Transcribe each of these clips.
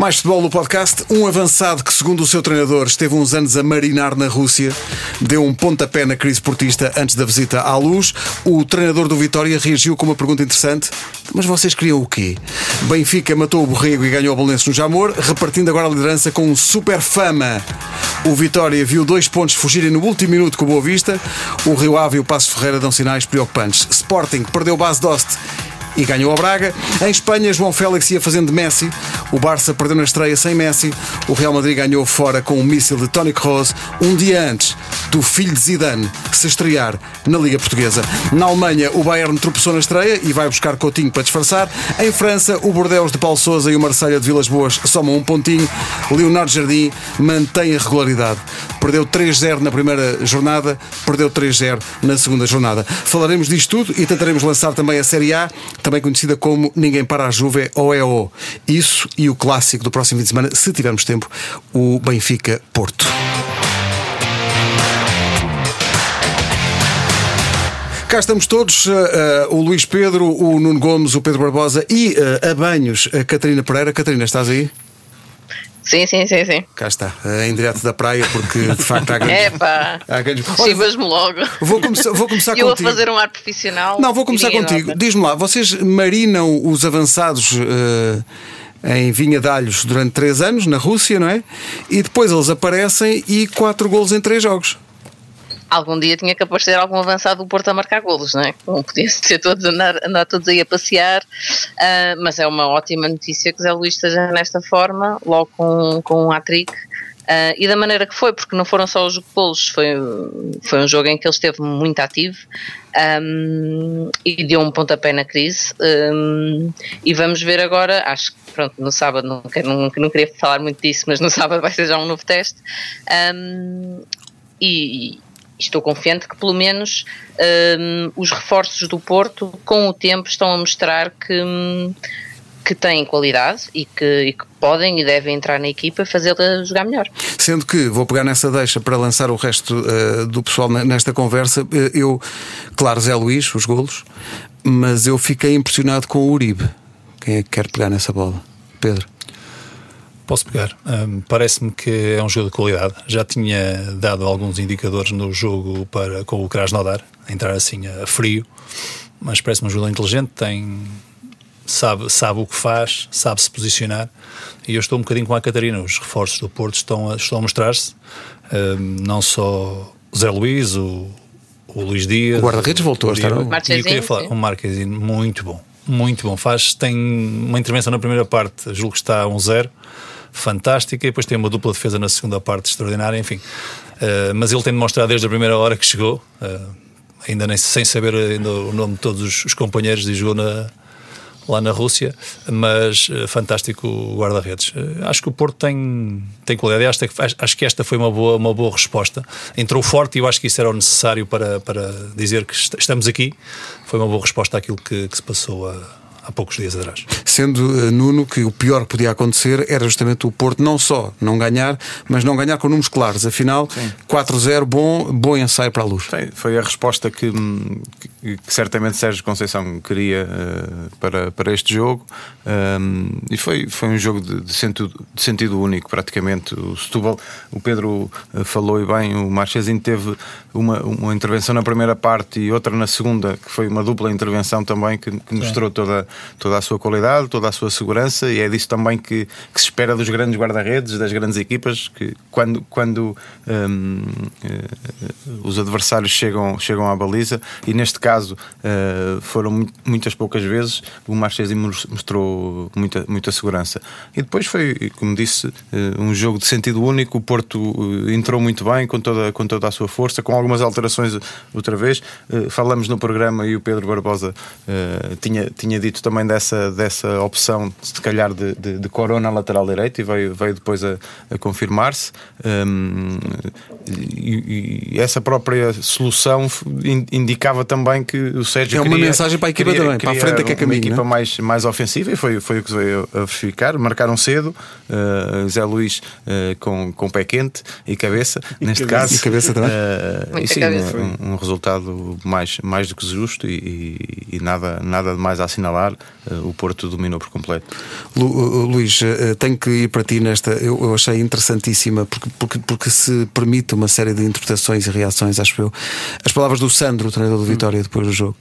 Mais futebol no podcast. Um avançado que, segundo o seu treinador, esteve uns anos a marinar na Rússia, deu um pontapé na crise portista antes da visita à luz. O treinador do Vitória reagiu com uma pergunta interessante: Mas vocês queriam o quê? Benfica matou o Borrego e ganhou o Belenenses no Jamor, repartindo agora a liderança com um super fama. O Vitória viu dois pontos fugirem no último minuto com Boa Vista. O Rio Ave e o Passo Ferreira dão sinais preocupantes. Sporting perdeu base Dost e ganhou a Braga. Em Espanha, João Félix ia fazendo Messi. O Barça perdeu na estreia sem Messi. O Real Madrid ganhou fora com um míssil de Toni Kroos um dia antes do filho de Zidane se estrear na Liga Portuguesa. Na Alemanha, o Bayern tropeçou na estreia e vai buscar Coutinho para disfarçar. Em França, o Bordeaux de Paulo Sousa e o Marselha de Vilas Boas somam um pontinho. Leonardo Jardim mantém a regularidade. Perdeu 3-0 na primeira jornada, perdeu 3-0 na segunda jornada. Falaremos disto tudo e tentaremos lançar também a Série A, também conhecida como Ninguém para a Juve ou EO. Isso e o clássico do próximo fim de semana, se tivermos tempo, o Benfica Porto. Cá estamos todos, uh, o Luís Pedro, o Nuno Gomes, o Pedro Barbosa e uh, a banhos a Catarina Pereira. Catarina, estás aí? Sim, sim, sim, sim. Cá está, em direto da praia, porque de facto há grandes. É pá, chivas-me logo. Vou começar, vou começar Eu contigo. a fazer um ar profissional. Não, vou começar contigo. Diz-me lá, vocês marinam os avançados. Uh, em Vinha de Alhos durante 3 anos, na Rússia, não é? E depois eles aparecem e 4 golos em 3 jogos algum dia tinha que aparecer algum avançado do Porto a marcar golos, não é? Não podia ser todos andar, andar todos aí a passear, uh, mas é uma ótima notícia que Zé Luís esteja nesta forma, logo com, com um hat-trick. Uh, e da maneira que foi, porque não foram só os golos, foi, foi um jogo em que ele esteve muito ativo um, e deu um pontapé na crise. Um, e vamos ver agora, acho que pronto, no sábado, não, não, não queria falar muito disso, mas no sábado vai ser já um novo teste. Um, e, estou confiante que pelo menos um, os reforços do Porto, com o tempo, estão a mostrar que, hum, que têm qualidade e que, e que, podem e devem entrar na equipa e fazê-la jogar melhor. Sendo que vou pegar nessa deixa para lançar o resto uh, do pessoal nesta conversa, uh, eu, claro, Zé Luís, os golos, mas eu fiquei impressionado com o Uribe. Quem é que quer pegar nessa bola? Pedro. Posso pegar. Um, Parece-me que é um jogo de qualidade. Já tinha dado alguns indicadores no jogo para, com o Krasnodar, entrar assim a frio, mas parece-me um jogador inteligente, tem, sabe, sabe o que faz, sabe se posicionar. E eu estou um bocadinho com a Catarina. Os reforços do Porto estão a, estão a mostrar-se. Um, não só Zé Luís, o, o Luís Dias. O guarda-redes voltou a estar. O, e eu queria falar, o Marquezinho, muito bom. Muito bom. Faz, tem uma intervenção na primeira parte, julgo que está a um zero fantástica e depois tem uma dupla defesa na segunda parte extraordinária, enfim. Uh, mas ele tem demonstrado desde a primeira hora que chegou, uh, ainda nem sem saber ainda o nome de todos os, os companheiros e jogou na, lá na Rússia, mas uh, fantástico guarda-redes. Uh, acho que o Porto tem, tem qualidade. Acho acho que esta foi uma boa, uma boa resposta. Entrou forte e eu acho que isso era o necessário para, para dizer que estamos aqui. Foi uma boa resposta àquilo que, que se passou a há poucos dias atrás. Sendo, uh, Nuno, que o pior que podia acontecer era justamente o Porto não só não ganhar, mas não ganhar com números claros. Afinal, 4-0, bom, bom ensaio para a luz. Sim, foi a resposta que, que, certamente Sérgio Conceição queria uh, para, para este jogo. Um, e foi, foi um jogo de, de, sentido, de sentido único, praticamente. O Setúbal, o Pedro uh, falou e bem, o Marchezinho teve uma, uma intervenção na primeira parte e outra na segunda, que foi uma dupla intervenção também, que, que mostrou toda toda a sua qualidade, toda a sua segurança, e é disso também que, que se espera dos grandes guarda-redes, das grandes equipas, que quando, quando um, uh, eh, os adversários chegam, chegam à baliza, e neste caso uh, foram muitas poucas vezes, o Marchesi mostrou muita, muita segurança. E depois foi, como disse, uh, um jogo de sentido único, o Porto entrou muito bem, com toda, com toda a sua força, com algumas alterações outra vez. falamos no programa e o Pedro Barbosa tinha, tinha dito também dessa, dessa opção, se calhar, de, de, de Corona lateral direito e veio, veio depois a, a confirmar-se. Um, e, e, essa própria solução indicava também também que o Sérgio. É uma queria, mensagem para a equipa queria, também, para a frente é que é Uma caminho, equipa não é? mais, mais ofensiva e foi, foi o que veio a verificar. Marcaram cedo, uh, Zé Luís uh, com, com pé quente e cabeça, neste cabeça. caso. E cabeça também. Uh, e sim, cabeça. um, um resultado mais, mais do que justo e, e- e nada, nada de mais a assinalar. Uh, o Porto dominou por completo. Lu- Luís, uh, tenho que ir para ti nesta. Eu, eu achei interessantíssima porque, porque, porque se permite uma série de interpretações e reações, acho eu. As palavras do Sandro, o treinador do Vitória, depois do jogo.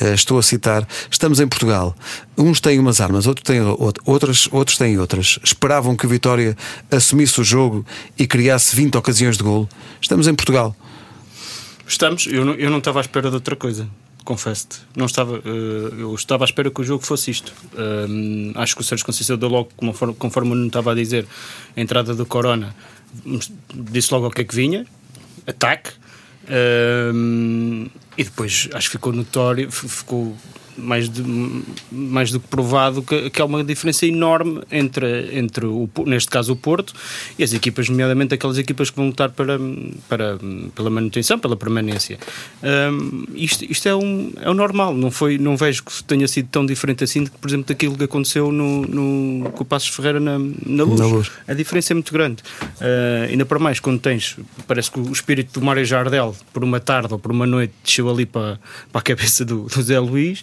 Uh, estou a citar: Estamos em Portugal. Uns têm umas armas, outros têm out- outras, outros têm outras. Esperavam que o Vitória assumisse o jogo e criasse 20 ocasiões de golo. Estamos em Portugal. Estamos, eu não, eu não estava à espera de outra coisa, confesso-te. Não estava, eh, eu estava à espera que o jogo fosse isto. Ahm, acho que o Sérgio Conceição deu logo, conforme, conforme não estava a dizer, a entrada do Corona, disse logo o que é que vinha: ataque. Ahm, e depois acho que ficou notório, ficou mais, de- mais do que provado que, que há uma diferença enorme entre, entre o, neste caso o Porto e as equipas, nomeadamente aquelas equipas que vão lutar para, para, pela manutenção, pela permanência. Ahm, isto isto é, um, é o normal, não, foi, não vejo que tenha sido tão diferente assim, por exemplo, daquilo que aconteceu no, no, com o Passos Ferreira na, na, luz. Na Luz. A diferença é muito grande. Ah, ainda para mais quando tens, parece que o espírito do Mário Jardel, por uma tarde ou por uma noite, desceu ali para, para a cabeça do, do Zé Luís,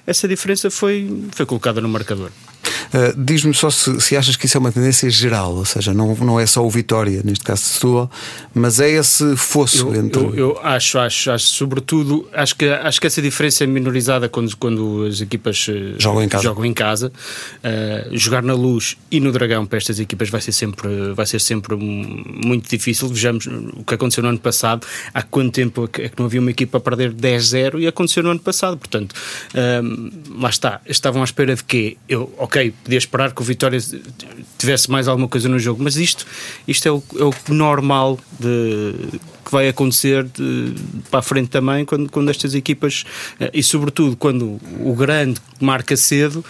essa diferença foi, foi colocada no marcador. Uh, Diz-me só se, se achas que isso é uma tendência geral, ou seja, não, não é só o Vitória, neste caso de Setúbal, mas é esse fosso Eu, entre. eu, eu acho, acho, acho, sobretudo, acho que, acho que essa diferença é minorizada quando, quando as equipas eh, Jogam em casa. Jogam em casa. Eh, jogar na luz e no Dragão para estas equipas vai ser sempre, vai ser sempre muito difícil. Vejamos o que aconteceu no ano passado. Há quanto tempo é que não havia uma equipa a perder 10-0 e aconteceu no ano passado. Portanto, lá está. Estavam à espera de quê? Eu, ok, podia esperar que o Vitória tivesse mais alguma coisa no jogo, mas isto, isto é, o, é o normal de, que vai acontecer de- para a frente também quando, quando estas equipas, eh, e sobretudo quando o grande marca cedo,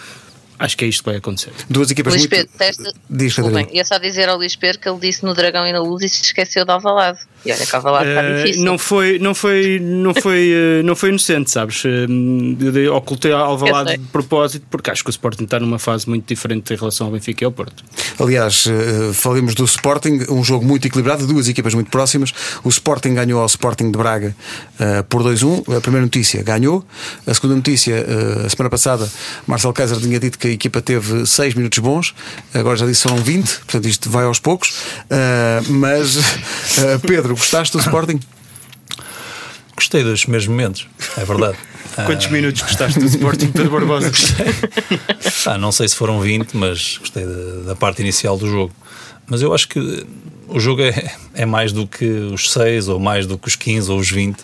acho que é isto que vai acontecer. Duas equipas Luís muito. Pedro, testa. Diz, Desculpem, ia só dizer ao Luís Pedro que ele disse no Dragão e na Luz e se esqueceu de Alvalade. E olha que Alvalade está Eh, difícil. não foi não foi não foi eh, não foi inocente sabes Eh, eu ocultei a Alvalade de propósito porque acho que o Sporting está numa fase muito diferente em relação ao Benfica e ao Porto Aliás, falemos do Sporting, um jogo muito equilibrado, duas equipas muito próximas. O Sporting ganhou ao Sporting de Braga por 2-1. A primeira notícia ganhou. A segunda notícia, a semana passada, Marcelo Kaiser tinha dito que a equipa teve 6 minutos bons, agora já disse que foram 20, portanto isto vai aos poucos. Mas, eh, Pedro, gostaste do Sporting? Gostei dos mesmos momentos, é verdade. quantos minutos gostaste do Sporting Pedro Barbosa Ah, não sei se foram 20, mas gostei da, da parte inicial do jogo. Mas eu acho que o jogo é, é mais do que os 6, ou mais do que os 15 ou os 20,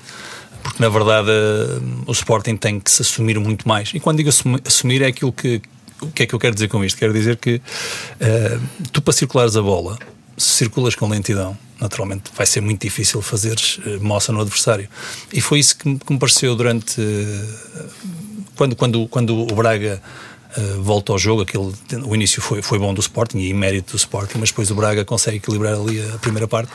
porque na verdade o Sporting tem que se assumir muito mais. E quando digo assumi- assumir, é aquilo que. O que é que eu quero dizer com isto? Quero dizer que eh, tu, para circulares a bola, se circulas com lentidão, naturalmente vai ser muito difícil fazeres eh, moça no adversário. E foi isso que me, que me pareceu durante. eh, quando, quando, quando o Braga eh, volta ao jogo, aquele, o início foi, foi bom do Sporting e mérito do Sporting, mas depois o Braga consegue equilibrar ali a primeira parte.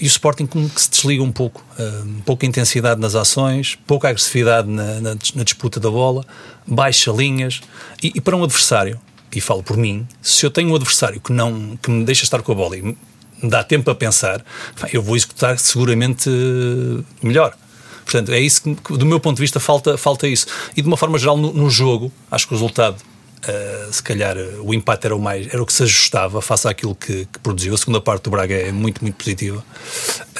E o Sporting como que se desliga um pouco, eh, pouca intensidade nas ações, pouca agressividade na, na na disputa da bola, baixa linhas. E, e para um adversário, e falo por mim, se eu tenho um adversário que, não, que me deixa estar com a bola e me dá tempo a pensar, eu vou executar seguramente eh, melhor. Portanto, é isso que, do meu ponto de vista, falta, falta isso. E de uma forma geral, no, no jogo, acho que o resultado, eh, se calhar, eh, o empate era o mais, era o que se ajustava face àquilo que, que produziu. A segunda parte do Braga é muito, muito positiva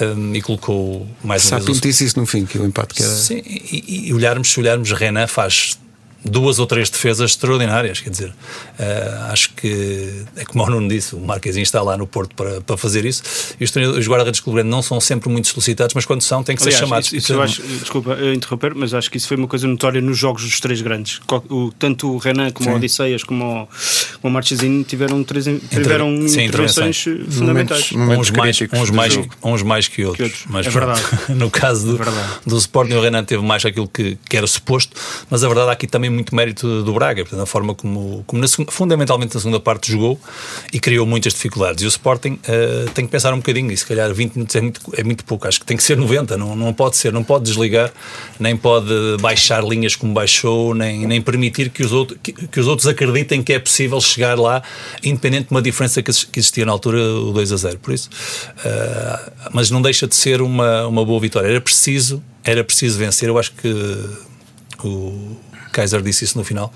um, e colocou mais uma vez. Sapinto disse isso no fim, que o empate que era. Sim, e, e olharmos, se olharmos, Renan faz duas ou três defesas extraordinárias, quer dizer, eh, acho que é como o Nuno disse, o Marquezinho está lá no Porto para, para fazer isso, e os, os guarda-redes do não são sempre muito solicitados, mas quando são, têm que ser Aliás, chamados. isso- isso eu acho- desculpa eu interromper, mas acho que isso foi uma coisa notória nos jogos dos três grandes. O- tanto o Renan como o Odisseias, como o, o Marchezinho tiveram, três, tiveram sim, intervenções fundamentais. Momentos, momentos uns, mais, uns, mais, uns mais que outros. Que outros. Mas É pronto, verdade. no caso do, É verdade. do Sporting, o Renan teve mais aquilo que, que era suposto, mas a verdade há aqui também muito mérito do Braga, portanto, a forma como, como na segunda- fundamentalmente na segunda parte jogou e criou muitas dificuldades. E o Sporting eh, tem que pensar um bocadinho, e se calhar 20 minutos é muito, é muito pouco, acho que tem que ser 90, não, não pode ser, não pode desligar, nem pode baixar linhas como baixou, nem, nem permitir que os, outros, que, que os outros acreditem que é possível chegar lá, independente de uma diferença que, que existia na altura, o 2 a 0. Por isso, eh, mas não deixa de ser uma, uma boa vitória. Era preciso, era preciso vencer. Eu acho que o Kaiser disse isso no final.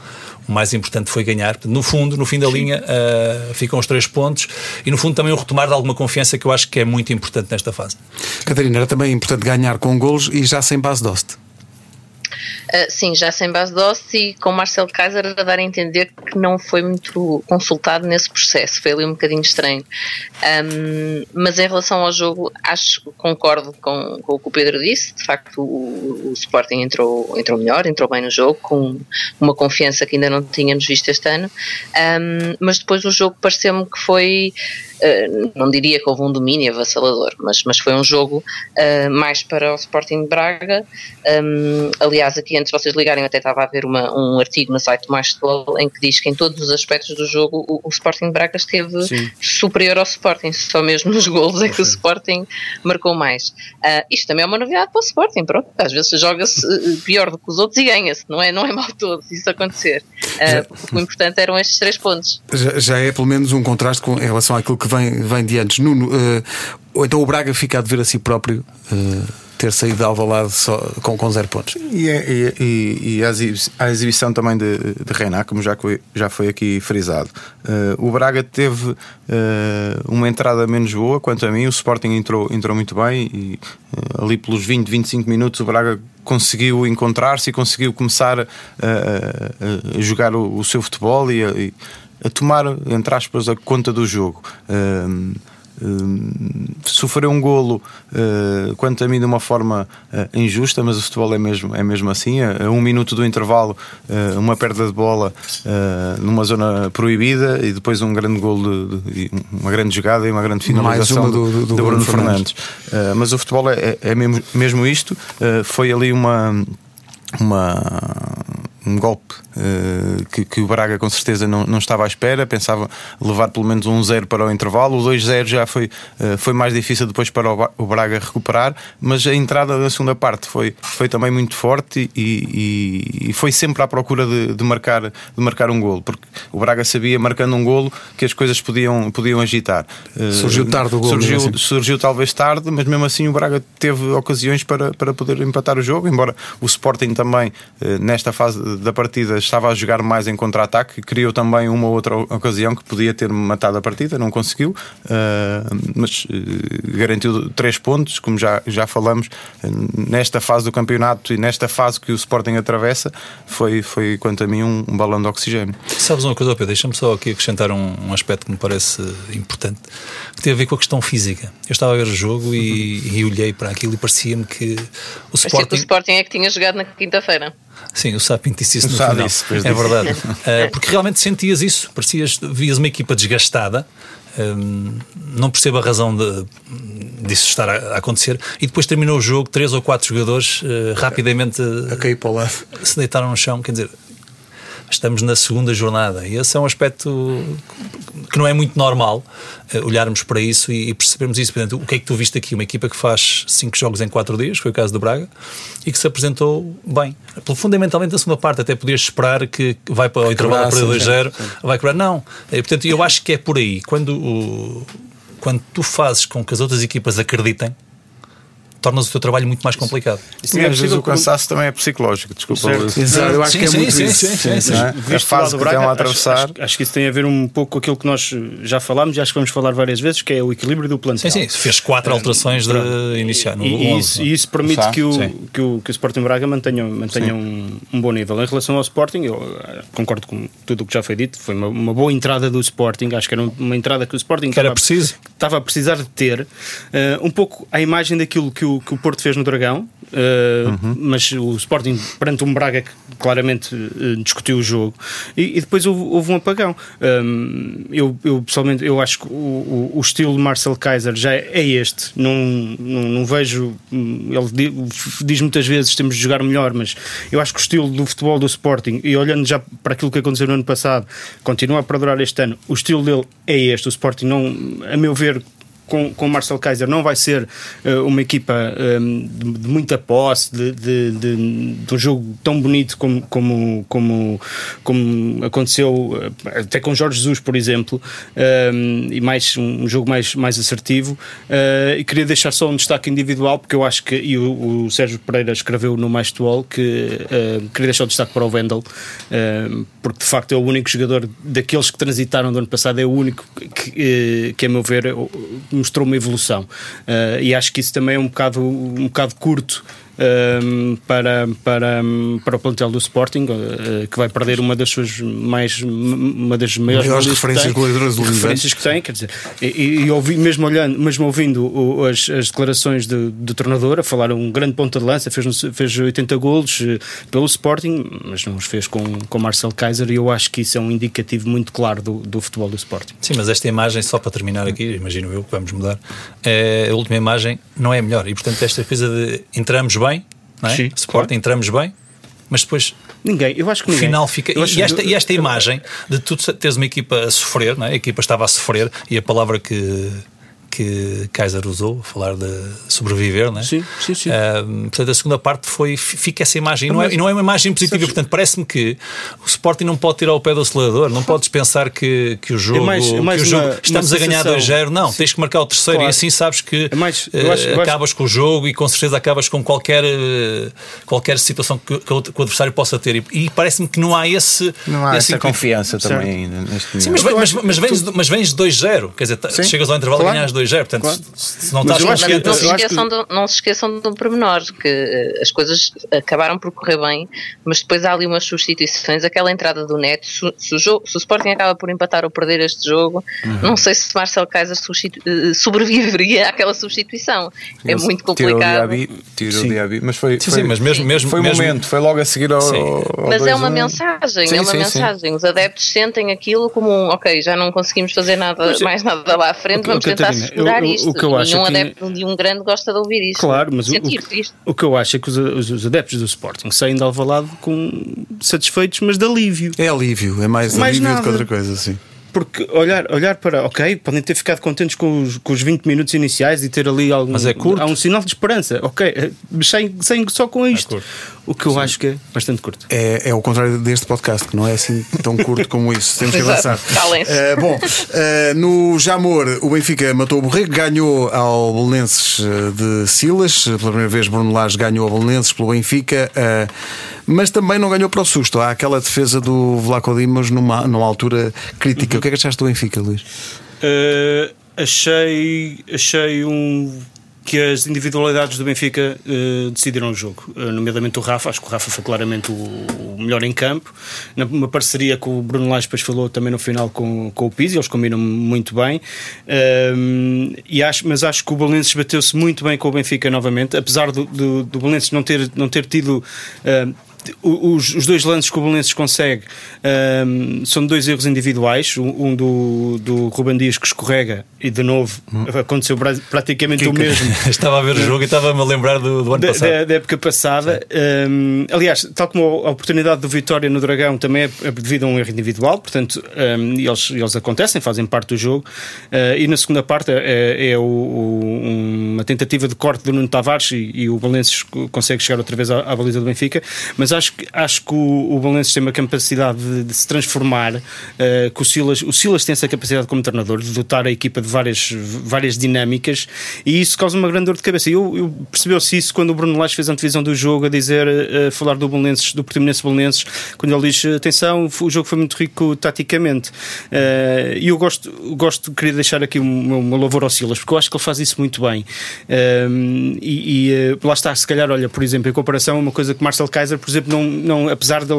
O mais importante foi ganhar. No fundo, no fim da linha, eh, ficam os três pontos e, no fundo, também o retomar de alguma confiança que eu acho que é muito importante nesta fase. Catarina, era também importante ganhar com golos e já sem base de hoste. Uh, sim, já sem base de e com Marcelo Kaiser a dar a entender que não foi muito consultado nesse processo. Foi ali um bocadinho estranho. Um, mas em relação ao jogo, acho concordo com, com o que o Pedro disse. De facto, o, o Sporting entrou, entrou melhor, entrou bem no jogo, com uma confiança que ainda não tínhamos visto este ano. Um, mas depois o jogo pareceu-me que foi. Uh, não diria que houve um domínio avassalador, mas, mas foi um jogo uh, mais para o Sporting de Braga. Um, aliás, aqui antes de vocês ligarem, até estava a ver uma, um artigo no site do Mais Futebol em que diz que em todos os aspectos do jogo o, o Sporting de Braga esteve Sim. superior ao Sporting, só mesmo nos golos é que o Sporting marcou mais. Uh, isto também é uma novidade para o Sporting, pronto, às vezes joga-se uh, pior do que os outros e ganha-se, não é, não é mal todo se isso acontecer. Uh, o importante eram estes três pontos. Já, já é pelo menos um contraste com, em relação àquilo que vem, vem de antes. Nuno, eh, ou então o Braga fica a dever a si próprio eh, ter saído de Alvalade só, com, com zero pontos. E, é- e- e- e a, exibi- a exibição também de, de Reiná, como já, já foi aqui frisado. Eh, o Braga teve eh, uma entrada menos boa, quanto a mim. O Sporting entrou, entrou muito bem e eh, ali pelos 20, 25 minutos o Braga conseguiu encontrar-se e conseguiu começar a, a- a jogar o, o seu futebol e a, a tomar, entre aspas, a conta do jogo. Hum, sofreu um golo, uh, quanto a mim, de uma forma uh, injusta, mas o futebol é mesmo, é mesmo assim. A, um minuto do intervalo, uh, uma perda de bola numa zona proibida e depois um grande golo, de, uma grande jogada e uma grande finalização uma do- do- do de Bruno Fernandes. Fernandes. Mas o futebol é, é mesmo, mesmo isto. Foi ali uma. uma um golpe uh, que, que o Braga com certeza não, não estava à espera, pensava levar pelo menos um 0 para o intervalo. O 2-0 já foi, uh, foi mais difícil depois para o, o Braga recuperar, mas a entrada da segunda parte foi, foi também muito forte e, e- e foi sempre à procura de, de marcar, de marcar um golo, porque o Braga sabia, marcando um golo, que as coisas podiam, podiam agitar. Uh, Surgiu tarde o golo, Surgiu, assim. surgiu talvez tarde, mas mesmo assim o Braga teve ocasiões para, para poder empatar o jogo, embora o Sporting também, nesta fase da partida, estava a jogar mais em contra-ataque, criou também uma outra ocasião que podia ter matado a partida, não conseguiu, eh, mas eh, garantiu três pontos, como já, já falamos, nesta fase do campeonato e nesta fase que o Sporting atravessa, foi, foi quanto a mim, um, um balão de oxigênio. Sabes uma coisa, Pedro? Deixa-me só aqui acrescentar um, um aspecto que me parece importante, que tem a ver com a questão física. Eu estava a ver o jogo e, e olhei para aquilo e parecia-me que o Parecia que o Sporting. Sporting é que tinha jogado na quinta-feira. Sim, o Sapin disse isso no final. é verdade. Uh, porque realmente sentias isso, parecias, vias uma equipa desgastada. um, não percebo a razão de, disso estar a, a acontecer. E depois terminou o jogo, três ou quatro jogadores uh, rapidamente A cair para o lado. se deitaram no chão. Quer dizer, estamos na segunda jornada e esse é um aspecto que não é muito normal eh, olharmos para isso e, percebermos isso. Portanto, o que é que tu viste aqui? Uma equipa que faz cinco jogos em quatro dias, foi o caso do Braga, e que se apresentou bem. Fundamentalmente na segunda parte, até podias esperar que vai para o intervalo para quebrasse, 2-0, vai quebrar. Não. Eh, Portanto, eu acho que é por aí. Quando, o- quando tu fazes com que as outras equipas acreditem, tornas o teu trabalho muito mais complicado. Isso é às vezes possível o cansaço também é psicológico, desculpa. Certo. Exato, eu acho Sim, que é sim, muito sim, isso. sim, sim, sim. É? Visto A fase do que estão a atravessar. Acho, acho que isso tem a ver um pouco com aquilo que nós já falámos e acho que vamos falar várias vezes, que é o equilíbrio do plantel. Sim, sim, fez quatro alterações de iniciar no E, e 11, isso, e isso permite que o, que, o, que o Sporting Braga mantenha, mantenha um, um bom nível. Em relação ao Sporting, eu eh, concordo com tudo o que já foi dito. Foi uma, uma boa entrada do Sporting. Acho que era uma entrada que o Sporting Que era estava- preciso. estava a precisar de ter. eh, um pouco a imagem daquilo que o, que o Porto fez no Dragão, uh, uhum. mas o Sporting perante um Braga que claramente uh, discutiu o jogo e, e depois houve, houve, um apagão. Um, eu, eu, pessoalmente eu acho que o, o, o, estilo de Marcel Kaiser já é este. Não, não, não vejo. Ele diz muitas vezes temos de jogar melhor, mas eu acho que o estilo do futebol do Sporting, e olhando já para aquilo que aconteceu no ano passado, continua a perdurar este ano. O estilo dele é este. O Sporting não, a meu ver, com, com Marcel Kaiser não vai ser uh, uma equipa um, de, de, muita posse, de, de, de, um jogo tão bonito como, como, como, como aconteceu eh, até com Jorge Jesus, por exemplo, um, e mais um jogo mais, mais assertivo. Uh, e queria deixar só um destaque individual, porque eu acho que, e o, o Sérgio Pereira escreveu no Mais Tuol, que uh, queria deixar o destaque para o Wendel, porque de facto é o único jogador daqueles que transitaram do ano passado, é o único que, que a meu ver, mostrou uma evolução. Uh, e acho que isso também é um bocado, um bocado curto um, para, para, para o plantel do Sporting, uh, que vai perder uma das suas mais uma das maiores, maiores referências goleadoras do referências que tem, quer dizer, e, e, ouvi, mesmo olhando, mesmo ouvindo o, as, as declarações do, do treinador, a falar um grande ponta de lança, fez, fez 80 golos uh, pelo Sporting, mas não os fez com, com Marcel Kaiser, e eu acho que isso é um indicativo muito claro do, do futebol do Sporting. Sim, mas esta imagem, só para terminar aqui, imagino eu que vamos mudar, é, a última imagem não é melhor, e portanto esta coisa de entramos bem, não é? Sim, Sport, claro. entramos bem, mas depois Ninguém, eu acho que ninguém. final fica. E esta, e esta imagem de tu teres uma equipa a sofrer, não é? a equipa estava a sofrer, e a palavra que que Kaiser usou, falar de sobreviver, né? Sim, sim, sim. Uh, portanto, a segunda parte foi, fica essa imagem, e não, é, não é uma imagem positiva, sabes, portanto, parece-me que o Sporting não pode tirar o pé do acelerador, não podes pensar que, que o jogo, é mais, é mais que o jogo uma, estamos uma a ganhar 2-0, não, sim. tens que marcar o terceiro claro. e assim sabes que é mais, eu acho, eu acabas acho... com o jogo e com certeza acabas com qualquer, eh, qualquer situação que, que, o, adversário possa ter, e, e parece-me que não há esse. Não há essa confiança também neste Sim, mas, mas, mas, vens, mas vens de 2-0, quer dizer, chegas ao intervalo claro. e ganhas 2-0, portanto. Claro se não estás mas, não, se esqueçam de, não se esqueçam de um pormenor, que uh, as coisas acabaram por correr bem, mas depois há ali umas substituições, aquela entrada do Neto, se, se, o, jogo, se o Sporting acaba por empatar ou perder este jogo, uhum. não sei se Marcel Kaiser uh, sobreviveria àquela substituição. É muito complicado. Tirou o Diaby, mas foi, sim, foi, sim, mas mesmo, mesmo, foi um mesmo, momento, foi logo a seguir ao. ao mas é uma mensagem, sim, é uma mensagem. Os adeptos sentem aquilo como um, ok, já não conseguimos fazer nada, mais nada lá à frente, vamos tentar segurar isto. O que eu acho nenhum adepto de um grande gosta de ouvir isto. Claro, mas o, o, o, que eu acho é que os, os, os, adeptos do Sporting saem de Alvalade com satisfeitos, mas de alívio. É alívio, é mais, mais alívio nada. do que outra coisa, sim. Porque olhar, olhar para, ok, podem ter ficado contentes com os, com os 20 minutos iniciais e ter ali algum. Mas é curto. Há um sinal de esperança, ok, mas sem, sem só com é isto. É o que eu Sim. acho que é bastante curto. É, é o contrário deste podcast, que não é assim tão curto como isso. Temos que avançar. Uh, bom, uh, no Jamor, o Benfica matou o Borrego, ganhou ao Belenenses eh, de Silas. Pela primeira vez, Bruno Lage ganhou ao Belenenses pelo Benfica. Uh, mas também não ganhou para o susto. Há aquela defesa do Vlaco Dimas numa, numa altura crítica. Uhum. O que é que achaste do Benfica, Luís? Uh, achei, achei um que as individualidades do Benfica uh, decidiram o jogo, uh, nomeadamente o Rafa. Acho que o Rafa foi claramente o, o melhor em campo. Numa parceria com o Bruno Lage, depois falou também no final com, com o Pizzi, eles combinam muito bem. Uh, e acho, mas acho que o Belenenses bateu-se muito bem com o Benfica novamente, apesar do, do, do não ter, não ter tido os, os, dois lances que o Belenenses consegue um, são dois erros individuais. Um do, do Ruben Dias que escorrega e de novo hum. aconteceu praticamente que, o mesmo. estava a ver o jogo e estava-me a lembrar do, do ano da, passado. Da, da época passada. Um, aliás, tal como a oportunidade do Vitória no Dragão também é, é devido a um erro individual, portanto, um, eles, eles acontecem, fazem parte do jogo. Uh, e na segunda parte é, é o, o, uma tentativa de corte do Nuno Tavares e, e o Belenenses consegue chegar outra vez à, à baliza do Benfica. Mas mas acho que, acho que o, o tem uma capacidade de, de se transformar, uh, que o Silas, o Silas tem essa capacidade como treinador de dotar a equipa de várias, várias dinâmicas e isso causa uma grande dor de cabeça. Eu, eu percebeu-se isso quando o Bruno Lage fez a antevisão do jogo a dizer, uh, a falar do Belenenses, do Portimonense Belenenses, quando ele diz, atenção, o jogo foi muito rico taticamente. Uh, e eu gosto, gosto, queria deixar aqui uma, uma louvor ao Silas, porque eu acho que ele faz isso muito bem. Uh, e, e lá está, se calhar, olha, por exemplo, em comparação uma coisa que Marcel Kaiser, por exemplo, exemplo, não, não, apesar de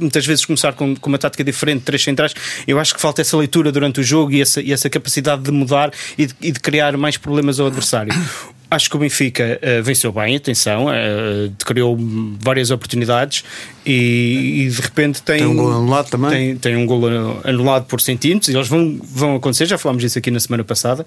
muitas vezes começar com, com uma tática diferente, três centrais, eu acho que falta essa leitura durante o jogo e essa, e essa capacidade de mudar e de, e de criar mais problemas ao adversário. Acho que o Benfica uh, venceu bem, atenção, uh, criou várias oportunidades e, e, de repente tem, tem um gol anulado também. Tem, tem um gol anulado por centímetros e eles vão, vão acontecer, já falámos disso aqui na semana passada.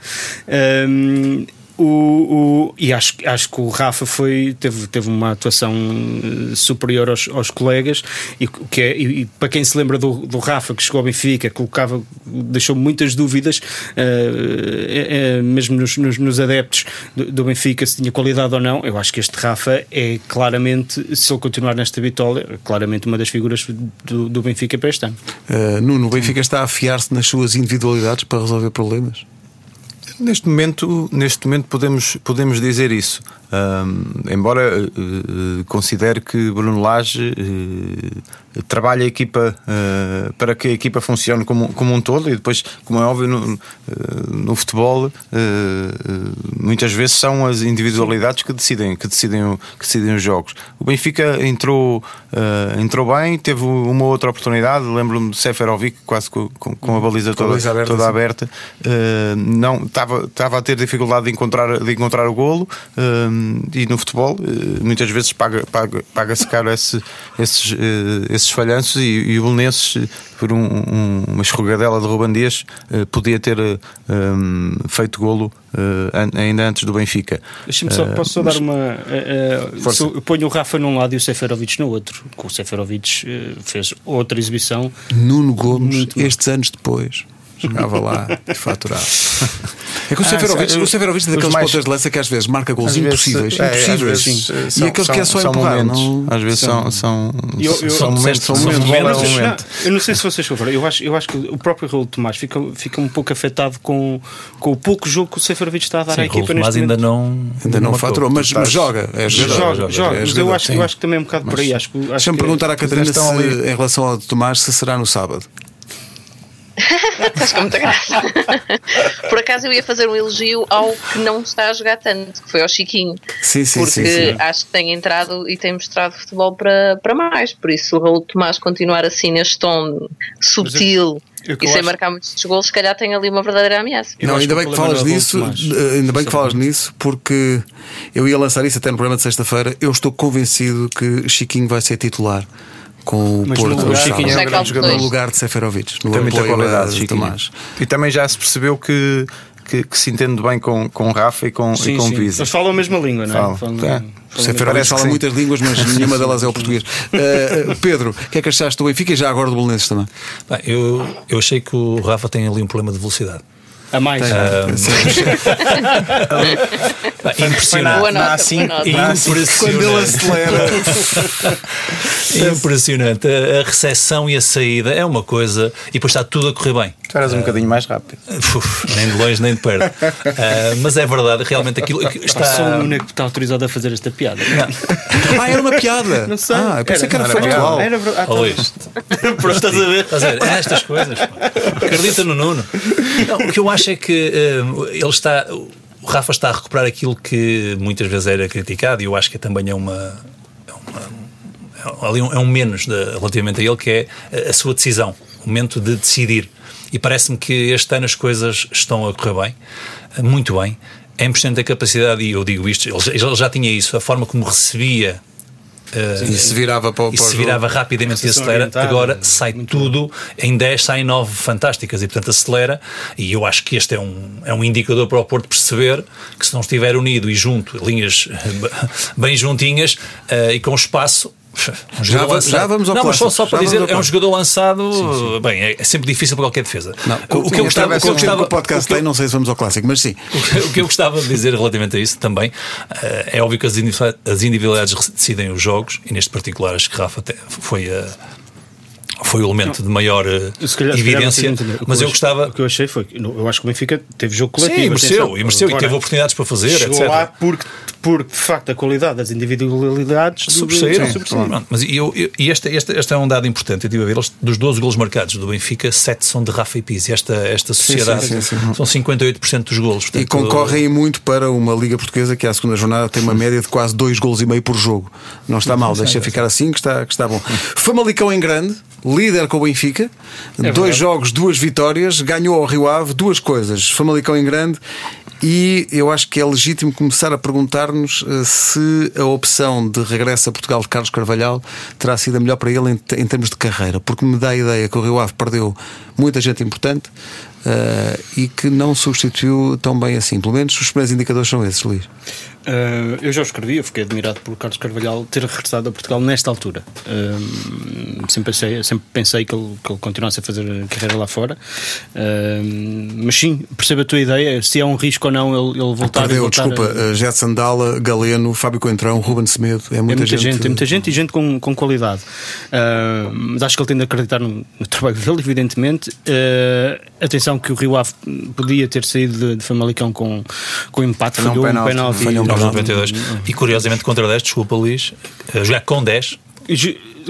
Um, o, o, e acho, acho que o Rafa foi, teve, teve uma atuação eh, superior aos, aos colegas e, que é, e, para quem se lembra do, do Rafa que chegou ao Benfica, colocava, deixou muitas dúvidas, uh, mesmo nos, nos, nos adeptos do, do, Benfica, se tinha qualidade ou não. Eu acho que este Rafa é claramente, se ele continuar nesta vitória, claramente uma das figuras do, do Benfica para este ano. Uh, Nuno, o Benfica está a afiar-se nas suas individualidades para resolver problemas? Neste momento, neste momento podemos, podemos dizer isso. Um, embora uh, considere que Bruno Lage uh, trabalha a equipa uh, para que a equipa funcione como, como um todo e depois, como é óbvio, no, no futebol muitas vezes são as individualidades que decidem, que decidem, que decidem os jogos. O Benfica entrou, entrou bem, teve uma outra oportunidade, lembro-me de Seferovic quase com, com, a baliza toda, a aberta, toda aberta. não, estava, estava a ter dificuldade de encontrar, de encontrar o golo e no futebol eh, muitas vezes paga-se paga, paga caro esse, esses, eh, esses falhanços e, e o Belenenses por um, um, uma escorregadela de Ruban Dias eh, podia ter um, feito golo ainda antes do Benfica. Deixa-me só, posso só mas, dar uma. Uh, eu ponho o Rafa num lado e o Seferovic no outro. O Seferovic fez outra exibição. Nuno Gomes, estes anos depois jogava lá e faturava. É que o ah, Seferovic, o Seferovic é daqueles mais... pontas de lança que às vezes marca gols impossíveis, é, impossíveis. Vezes, sim. E são, aqueles são, que é só empurrar. Não... Às vezes são, são, eu, eu, são momentos. São momentos, momentos. momentos. Eu não sei se vocês souberam, eu acho, eu acho que o próprio Raul Tomás fica, fica um pouco afetado com, com o pouco jogo que o Seferovic está a dar sim, à equipa neste ainda não Ainda não faturou, mas, mas joga. É joga, joga, joga. Mas eu acho, eu acho que também é um bocado por aí. Deixa-me perguntar à Catarina em relação ao Tomás se será no sábado. Estás com muita graça. Por acaso eu ia fazer um elogio ao que não está a jogar tanto, que foi ao Chiquinho. Sim, sim, porque sim, acho que tem entrado e tem mostrado futebol para, para mais. Por isso, o Raul Tomás continuar assim neste tom. Eu, eu e sem acho... marcar muitos gols, se calhar tem ali uma verdadeira ameaça. não, ainda bem que falas nisso, ainda bem que falas nisso, porque eu ia lançar isso até no programa de sexta-feira. Eu estou convencido que Chiquinho vai ser titular com o Mas Porto. O Chiquinho é um grande jogador. No lugar de Seferovic. No Tem muita qualidade, de Tomás. E também já se percebeu que que, que, se entende bem com, com o Rafa e com, sim, e com sim. Pisa. Eles falam a mesma língua, não é? Falam. Falam, é. Seferovic fala muitas línguas, mas nenhuma delas é o português. Uh, Pedro, o que é que achaste do Benfica e já agora do Belenenses também? Bem, eu, eu achei que o Rafa tem ali um problema de velocidade. A mais. Um, impressionante. Boa nota, assim, impressionante. Quando ele acelera. impressionante. A, a recepção e a saída é uma coisa. E depois está tudo a correr bem. Tu eras um uh, bocadinho mais rápido. Uf, nem de longe nem de perto. Uh, mas é verdade, realmente aquilo. Está... Sou o único que está autorizado a fazer esta piada. ah, era uma piada. Não sei. Ah, eu pensei era, que era factual. Era, era, ah, tá. Pronto, estás a ver? Estás a ver? É estas coisas. Acredita no Nuno. Não, o que eu acho acha que uh, ele está. O Rafa está a recuperar aquilo que muitas vezes era criticado e eu acho que também é uma. É, uma, ali um, é um menos de, relativamente a ele, que é a sua decisão, o momento de decidir. E parece-me que este ano as coisas estão a correr bem, muito bem. É importante a capacidade, e eu digo isto, ele já tinha isso, a forma como recebia Uh, e se virava para, para e se virava rapidamente e acelera. Agora sai tudo, bom. em 10 saem 9 fantásticas e portanto acelera. E eu acho que este é um, é um indicador para o Porto perceber que se não estiver unido e junto, linhas bem juntinhas uh, e com espaço, um já, já, vamos ao Não, mas só, só para dizer, é um jogador lançado. Sim, sim. Bem, é, é, sempre difícil para qualquer defesa. Não, o, que eu gostava, o que eu gostava, o podcast tem, não sei se vamos ao clássico, mas sim. O que eu gostava de dizer relativamente a isso também eh, é óbvio que as individualidades decidem os jogos e neste particular acho que Rafa foi a foi o elemento de maior uh, calhar, evidência. mas eu, gostava. O que eu achei foi eu acho que o Benfica teve jogo coletivo. Sim, mereceu, e, mereceu, e teve oportunidades para fazer. Chegou etc. lá porque, porque, de facto, a qualidade das individualidades sobressaíram. Mas eu, eu, e este, este, este é um dado importante. Eu tive a ver, dos 12 golos marcados do Benfica, 7 são de Rafa e Pizzi. Esta, esta sociedade sim, sim, sim, são 58% dos golos. Portanto, e concorrem muito para uma Liga Portuguesa que, à segunda jornada, tem uma média de quase 2 golos e meio por jogo. Não está mal, deixa ficar assim, que está, que está bom. Famalicão em grande líder com o Benfica, é dois jogos, duas vitórias, ganhou ao Rio Ave, duas coisas, Famalicão em grande E eu acho que é legítimo começar a perguntar-nos uh, se a opção de regresso a Portugal de Carlos Carvalhal terá sido a melhor para ele em, em termos de carreira, porque me dá a ideia que o Rio Ave perdeu muita gente importante uh, e que não substituiu tão bem assim. Pelo menos os primeiros indicadores são esses, Luís. Uh, eu já o escrevi, eu fiquei admirado por Carlos Carvalhal ter regressado a Portugal nesta altura. Uh, sempre, pensei, sempre pensei que ele, que ele continuasse a fazer carreira lá fora. Uh, mas sim, percebo a tua ideia. Se é um risco ou não ele, ele voltar Perdeu, voltar desculpa, a... Jetson Galeno, Fábio Coentrão, Ruben Semedo. É muita, é muita gente, gente. É muita gente e gente com, com qualidade. mas acho que ele tem de acreditar no, no trabalho dele, evidentemente. atenção que o Rio Ave podia ter saído de, de Famalicão com, com empate, falhou um penalti. Falhou um 92. E curiosamente contra 10, desculpa Luís, jogar com 10.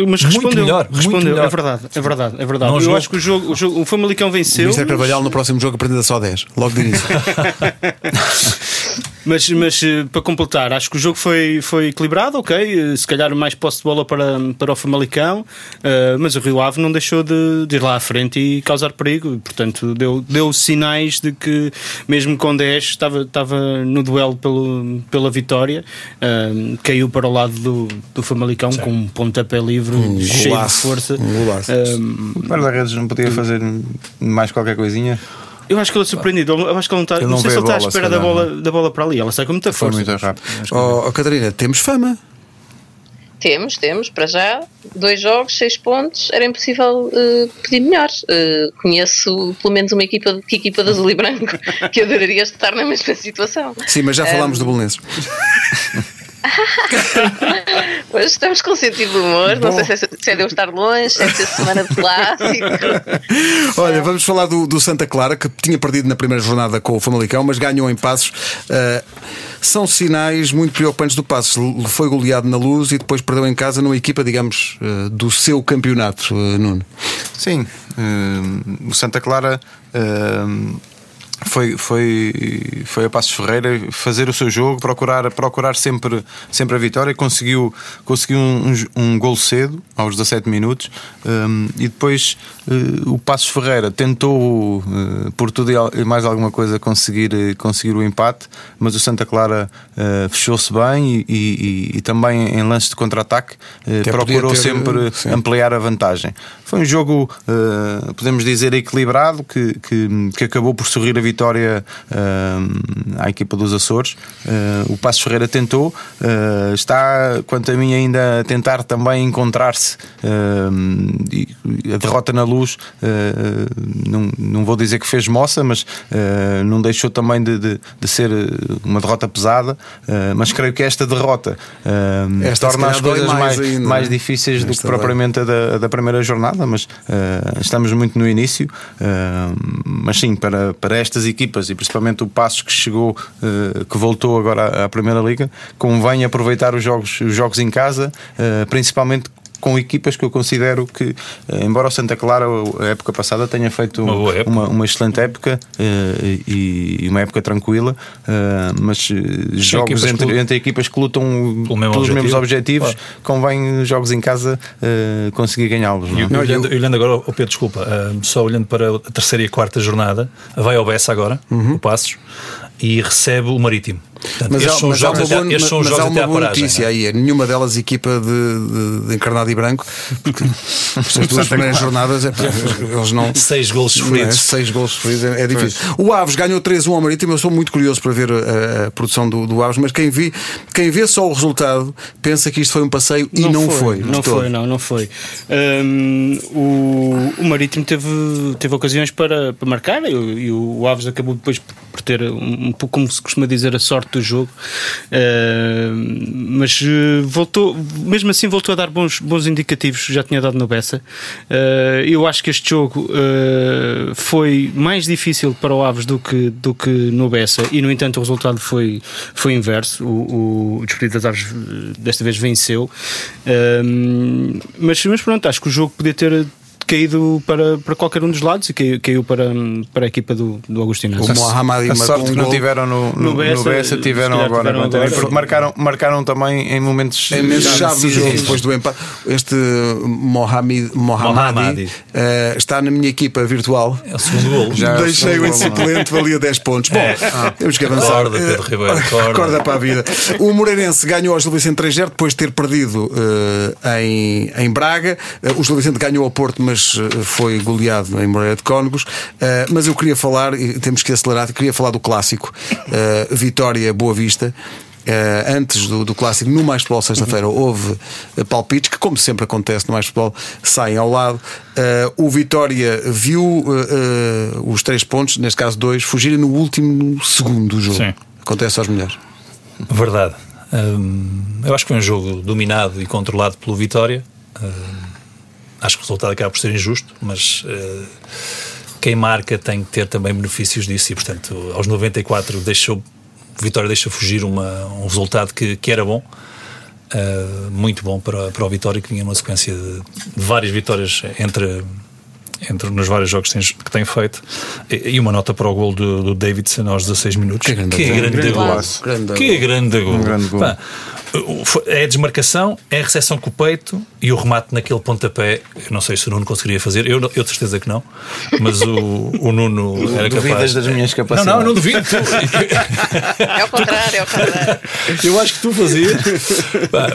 Mas respondeu, muito melhor, respondeu. Muito melhor. É verdade, é verdade, é verdade. Não eu jogo. acho que o jogo, o, jogo, o Famalicão venceu. O Mr. Carvalhal no próximo jogo aprende só 10, logo de início. Mas, mas eh, para completar, acho que o jogo foi, foi equilibrado, ok. Eh, se calhar mais posse de bola para, para o Famalicão, uh, mas o Rio Ave não deixou de, de, ir lá à frente e causar perigo. Portanto, deu, deu sinais de que, mesmo com 10, estava, estava no duelo pelo, pela vitória. Uh, caiu para o lado do, do Famalicão Sim. com um pontapé livre um cheio golaço, de força. Um golaço. Uh, o guarda-redes não podia fazer mais qualquer coisinha? Eu acho que ele é surpreendido. Eu acho que ele não está. Não, não sei se ele está à espera da bola, da bola para ali. Ela sai com muita força. Foi muito rápido. Oh, oh, Catarina, temos fama. Temos, temos, para já, dois jogos, seis pontos, era impossível uh, pedir melhor. Uh, conheço pelo menos uma equipa, que equipa de azul e branco que adoraria estar na mesma situação. Sim, mas já falámos um... do Bolonenses. Hoje estamos com sentido de humor. Bom. Não sei se é, se é de eu estar longe, se é de ser semana de clássico. Olha, vamos falar do, do, Santa Clara, que tinha perdido na primeira jornada com o Famalicão, mas ganhou em passos. Uh, são sinais muito preocupantes do Passos. Foi goleado na luz e depois perdeu em casa numa equipa, digamos, uh, do seu campeonato, uh, Nuno. Sim, o Santa Clara foi, foi, foi a Passos Ferreira fazer o seu jogo, procurar, procurar sempre, sempre a vitória. Conseguiu, conseguiu um, um, um gol cedo, aos 17 minutos, um, e depois uh, o Passos Ferreira tentou, uh, por tudo e mais alguma coisa, conseguir, conseguir o empate, mas o Santa Clara uh, fechou-se bem e, e, e, também em lance de contra-ataque procurou ter, sempre sim. ampliar a vantagem. Foi um jogo, podemos dizer, equilibrado, que, que, que acabou por sorrir a vitória uh, à equipa dos Açores. Uh, o Passos Ferreira tentou, uh, está, quanto a mim, ainda a tentar também encontrar-se. a derrota na luz, não, não vou dizer que fez moça, mas não deixou também de, de, de, ser uma derrota pesada. mas creio que esta derrota esta torna as coisas mais, mais, mais difíceis do que propriamente a da, a da, primeira jornada. Mas estamos muito no início. mas sim, para, para estas equipas e principalmente o Passos que chegou, uh, que voltou agora à Primeira Liga, convém aproveitar os jogos, os jogos em casa, uh, principalmente com equipas que eu considero que, eh, embora o Santa Clara a época passada tenha feito uma, época. uma, uma excelente época uh, e, uma época tranquila, uh, mas jogos entre, que, entre equipas que lutam pelos objetivo. mesmos objetivos, claro. convém jogos em casa uh, conseguir ganhá-los. É? Olhando, olhando, agora, oh Pedro, desculpa, só olhando para a terceira e a quarta jornada, vai ao Bessa agora, uhum. o Passos, e recebe o Marítimo. Portanto, mas, há, mas, há, uma boa, mas, mas há uma boa notícia aí, é nenhuma delas equipa de, de, de, encarnado e branco, porque as duas primeiras jornadas é, eles não. Seis gols sofridos. É, seis gols sofridos é, é difícil. Pois. O Aves ganhou 3-1 ao Marítimo, eu sou muito curioso para ver a, a produção do, do, Aves, mas quem, vi, quem vê só o resultado pensa que isto foi um passeio e não, foi. Não foi, não, não foi. Um, o, o Marítimo teve, teve ocasiões para, para marcar e, e o Aves acabou depois por ter um pouco, como se costuma dizer, a sorte do jogo, uh, mas uh, voltou, mesmo assim, voltou a dar bons, bons indicativos, já tinha dado no Bessa. Uh, eu acho que este jogo foi mais difícil para o Aves do que, do que no Bessa, e no entanto o resultado foi, foi inverso. O, o das Aves desta vez venceu, mas, mas pronto, acho que o jogo podia ter caído para, para qualquer um dos lados e caiu, caiu para, para a equipa do, do Agostinho. O Mohamed A marcou sorte um que não gol. tiveram no, no, No no Bessa, Bessa, se tiveram agora. tiveram agora. Porque marcaram, marcaram também em momentos. Em meses já chave do jogo, depois do empate. Este Mohamed, Mohamadi Mohamadi. eh, está na minha equipa virtual. É o segundo golo. Já- Deixei-o em segundo gol, suplente, valia 10 pontos. Bom, temos que avançar. Acorda, Pedro Eh, Ribeiro, acorda. para a vida. O Moreirense ganhou ao Gil Vicente 3-0 depois de ter perdido eh, em, em Braga. Eh, o Gil Vicente ganhou ao Porto, mas eh, foi goleado em Moreira de Cónegos. Eh, mas eu queria falar, e temos que acelerar, queria falar do clássico eh, Vitória Boa Vista. Eh, antes do, do clássico, no Mais Futebol sexta-feira, houve eh, palpites que, como sempre acontece no Mais Futebol, saem ao lado. Eh, o Vitória viu os três pontos, neste caso dois, fugirem no último segundo do jogo. Sim. Acontece aos melhores. Verdade. Hum, eu acho que foi um jogo dominado e controlado pelo Vitória. Hum, acho que o resultado acaba por ser injusto, mas eh, quem marca tem que ter também benefícios disso e, portanto, aos 94 deixou, Vitória deixa fugir uma, um resultado que, que era bom. Uh, muito bom para, para o Vitória, que vinha numa sequência de, de várias vitórias entre, entre nos vários jogos que tem, que tem feito. E, e uma nota para o gol do, do Davidson aos 16 minutos. Que grande que gol. grande, Grande gol! que grande gol! Um grande gol. Pá, é a desmarcação, é a recepção com o peito e o remate naquele pontapé. Eu não sei se o Nuno conseguiria fazer, eu, eu de certeza que não, mas o, o Nuno era Duvidas capaz. das minhas Não, capacidades. não, eu não duvido. Tu- É ao contrário, é ao contrário. Eu acho que tu fazias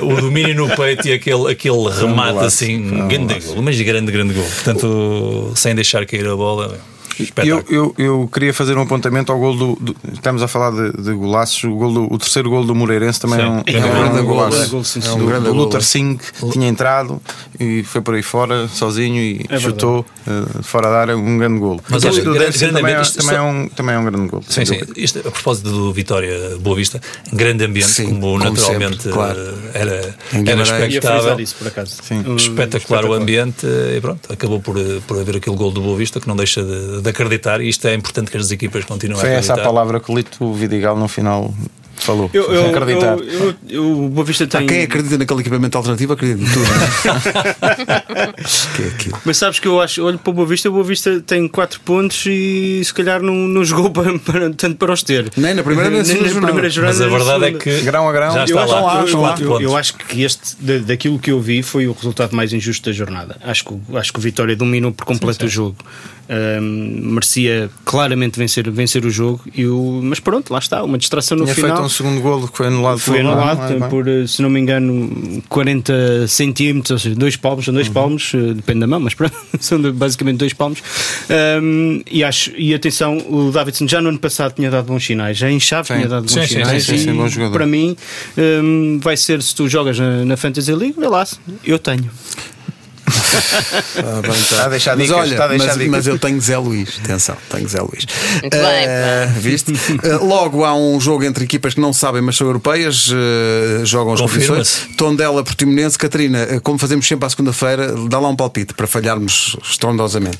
o domínio no peito e aquele, aquele remate assim, um grande gol, mas grande, grande gol. Portanto, sem deixar cair a bola, espetáculo. eu, eu queria fazer um apontamento ao gol do. do- estamos a falar de, de golaços. O, gol do- o terceiro gol do Moreirense também Sim. é um, É é um um grande grande gol, golaço. grande gol, É um do, grande do gol. Luther Singh tinha entrado e foi por aí fora sozinho e É chutou eh, fora da área um grande gol. Mas O olha, do grande- Davidson também, é, grande ambiente, também, é um, também é um grande gol. Sim, sim. Isto, a propósito do Vitória Boa Vista, grande ambiente, Sim, como, como naturalmente sempre, claro. eh, era, Em era expectável. frisar isso, por acaso. Sim. Um, Espetacular o espetacular. ambiente e pronto, acabou por, eh, por haver aquele gol do Boa Vista que não deixa de, de acreditar e isto é importante que as equipas continuem Foi a essa a acreditar. palavra que o Lito Vidigal no final falou. Eu, eu, acreditar. eu, eu, Boa Vista tem. quem acredita naquele equipamento alternativo acredita em tudo. que é aquilo. Mas sabes que eu acho, olho para o Boa Vista, o Boa Vista tem 4 pontos e se calhar não, não jogou para, para- tanto para os ter. Nem na primeira nem na segunda jornada. primeira jornada. Mas a nem na verdade é que Grão a grão. já Eu está acho, lá, eu- os eu, eu- pontos. eu acho que este, da- daquilo que eu vi, foi o resultado mais injusto da jornada. Acho que, o- acho que o Vitória dominou por completo o jogo. Ahm, merecia claramente vencer, vencer o jogo, e o, mas pronto, lá está, uma distração no Tinha final. Um segundo golo que foi anulado Foi anulado não é? por, eh, se não me engano, 40 centímetros, ou seja, dois palmos, são Uhum. dois palmos, eh, depende da mão, mas pronto, são basicamente dois palmos. Ahm, e acho, e atenção, o Davidson já no ano passado tinha dado bons sinais, já em chave Sim. tinha dado bons Sim, sim, sinais. sim, sim, e bom jogador. para mim, ahm, vai ser se tu jogas na, na Fantasy League, vê lá, eu tenho. Bem. Está a deixar mas dicas, olha, está a deixar mas, dicas. mas eu tenho Zé Luís. Atenção, tenho Zé Luís. Muito bem, Eh, viste? Eh, logo há um jogo entre equipas que não sabem, mas são europeias, eh, jogam as competições. Tondela Portimonense. Catarina, como fazemos sempre à segunda-feira, dá lá um palpite para falharmos estrondosamente.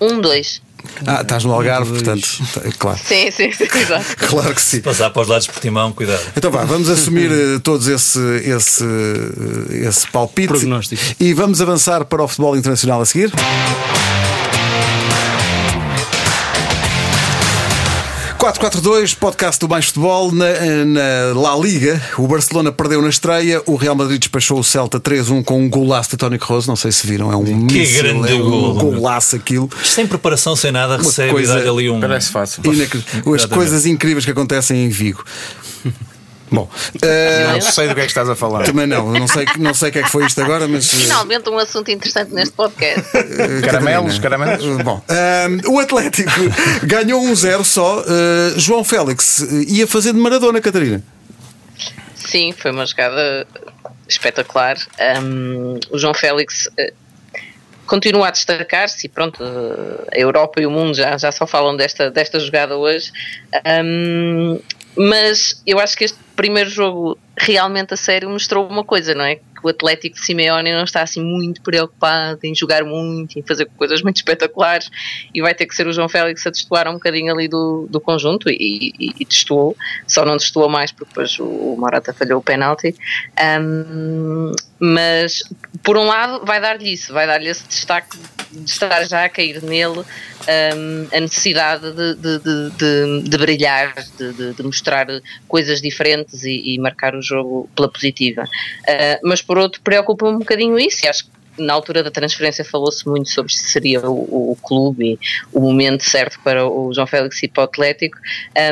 Um, dois. Ah, estás no Algarve, portanto, tá- claro. Sim, sim, sim, exato. Claro que sim. Passar para os lados de Portimão, cuidado. Então vá, vamos assumir eh, todos esse, esse, eh, esse palpite Prognóstico. e vamos avançar para o futebol internacional a seguir. 442, podcast do Mais Futebol na, na La Liga. O Barcelona perdeu na estreia, o Real Madrid despachou o Celta 3-1 com um golaço de Toni Kroos. Não sei se viram, é um míssil, grande é um golo, golaço aquilo. Sem preparação, sem nada, recebe coisa- ali um. Parece fácil. As coisas incríveis que acontecem em Vigo. Bom, eh, Não sei do que é que estás a falar. também não, não sei, não sei o que é que foi isto agora, mas. eh, Finalmente um assunto interessante neste podcast. Caramelos, Catarina. caramelos. Bom, ahm, o Atlético ganhou 1-0 só. João Félix eh, ia fazer de Maradona, Catarina. Sim, foi uma jogada espetacular. Um, o João Félix eh, continua a destacar-se e pronto, eh, a Europa e o mundo já, já só falam desta, desta jogada hoje. Um, mas eu acho que este primeiro jogo realmente a sério mostrou uma coisa, não é? Que o Atlético de Simeone não está assim muito preocupado em jogar muito, em fazer coisas muito espetaculares e vai ter que ser o João Félix a destoar um bocadinho ali do, do conjunto e, e, e destoou, só não destoou mais porque depois o, Morata falhou o penalti. Um, mas por um lado vai dar-lhe isso, vai dar-lhe esse destaque de estar já a cair nele um, a necessidade de, de, de, de brilhar, de, mostrar coisas diferentes e, e, marcar o jogo pela positiva. Uh, mas por outro, preocupa-me um bocadinho isso e acho que na altura da transferência falou-se muito sobre se seria o, o, clube e o momento certo para o João Félix ir para o Atlético.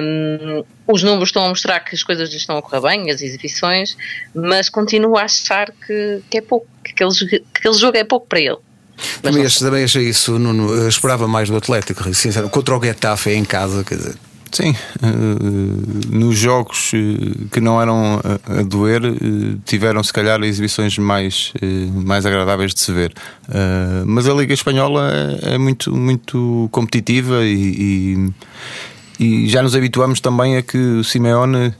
Um, os números estão a mostrar que as coisas estão a correr bem, as exibições, mas continuo a achar que, que é pouco, que aquele, que aquele jogo é pouco para ele. Também, também achei isso, Nuno. Eu esperava mais do Atlético, sinceramente. Contra o Getafe em casa, quer dizer. Sim, uh, nos jogos uh, que não eram a, doer, uh, tiveram se calhar exibições mais, mais agradáveis de se ver. mas a Liga Espanhola é, é muito, muito competitiva e, e, e, já nos habituamos também a que o Simeone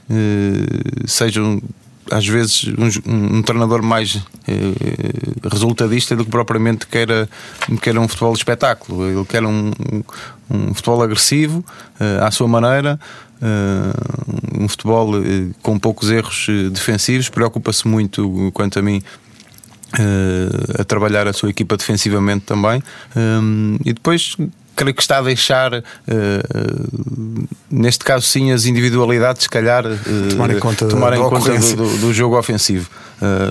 seja um às vezes um, um treinador mais eh, resultadista do que propriamente queira, queira um futebol de espetáculo. Ele quer um, um, futebol agressivo eh, à sua maneira. Uh, um futebol uh, com poucos erros uh, defensivos, preocupa-se muito, quanto a mim, a trabalhar a sua equipa defensivamente também. e depois creio que está a deixar, uh, uh, neste caso sim, as individualidades, se calhar, uh, tomar em conta, tomar em conta do, do, do, jogo ofensivo.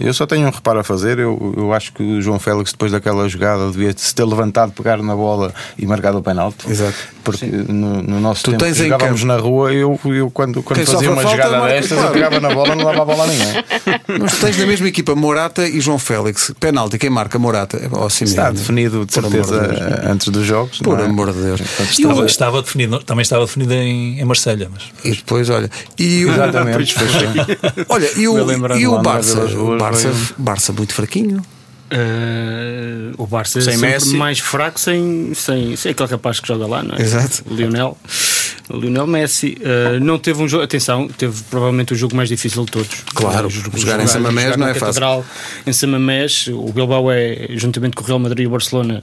eu só tenho um reparo a fazer. Eu, eu acho que o João Félix, depois daquela jogada, devia se ter levantado, pegar na bola e marcado o penalti. Exato. Porque no, no, nosso tu tempo jogávamos na rua, eu, eu quando, quando fazia uma jogada marca, destas, claro. eu pegava na bola, não dava a bola a ninguém. Mas tu tens na mesma equipa Morata e João Félix. Penalti, quem marca Morata? É Está definido de certeza antes dos jogos. Por amor amor de Deus. Estava, estava definido, também estava definido em, em Marselha. Mas... E depois, olha. E o, Exatamente. olha, e o, e o Barça? O Barça, Barça muito fraquinho. Uh, o Barça sem é sempre Messi. mais fraco sem, sem, sem aquele capaz que joga lá, não é? Exato. Lionel. Lionel Messi uh, não teve um jogo, atenção, teve provavelmente o jogo mais difícil de todos. Claro, jogar, jogar em Samamés não é Catedral, fácil. Em Samamés, o Bilbao é, juntamente com o Real Madrid e o Barcelona,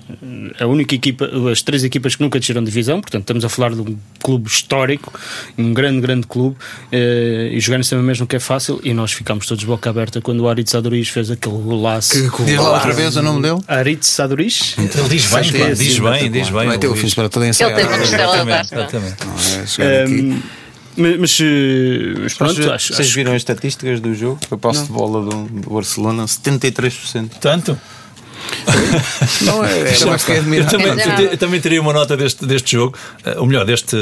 a única equipa, as três equipas que nunca desceram de divisão, portanto estamos a falar de um clube histórico, um grande, grande clube, uh, e jogar em Samamés nunca é fácil, e nós ficámos todos boca aberta quando o Aritz Aduriz fez aquele golaço. Que Diz lá outra vez o nome dele? Aritz Saduriz. Ele diz bem, diz bem, diz bem. Vai ter o fim de semana todo ensaiado. Ele tem uma Um, mas, mas, mas pronto, mas, acho, vocês acho viram as estatísticas do jogo? A posse de bola do, do Barcelona, 73%. Tanto? não é, é, eu, é também, eu, eu, também teria uma nota deste, deste jogo, uh, ou melhor, deste.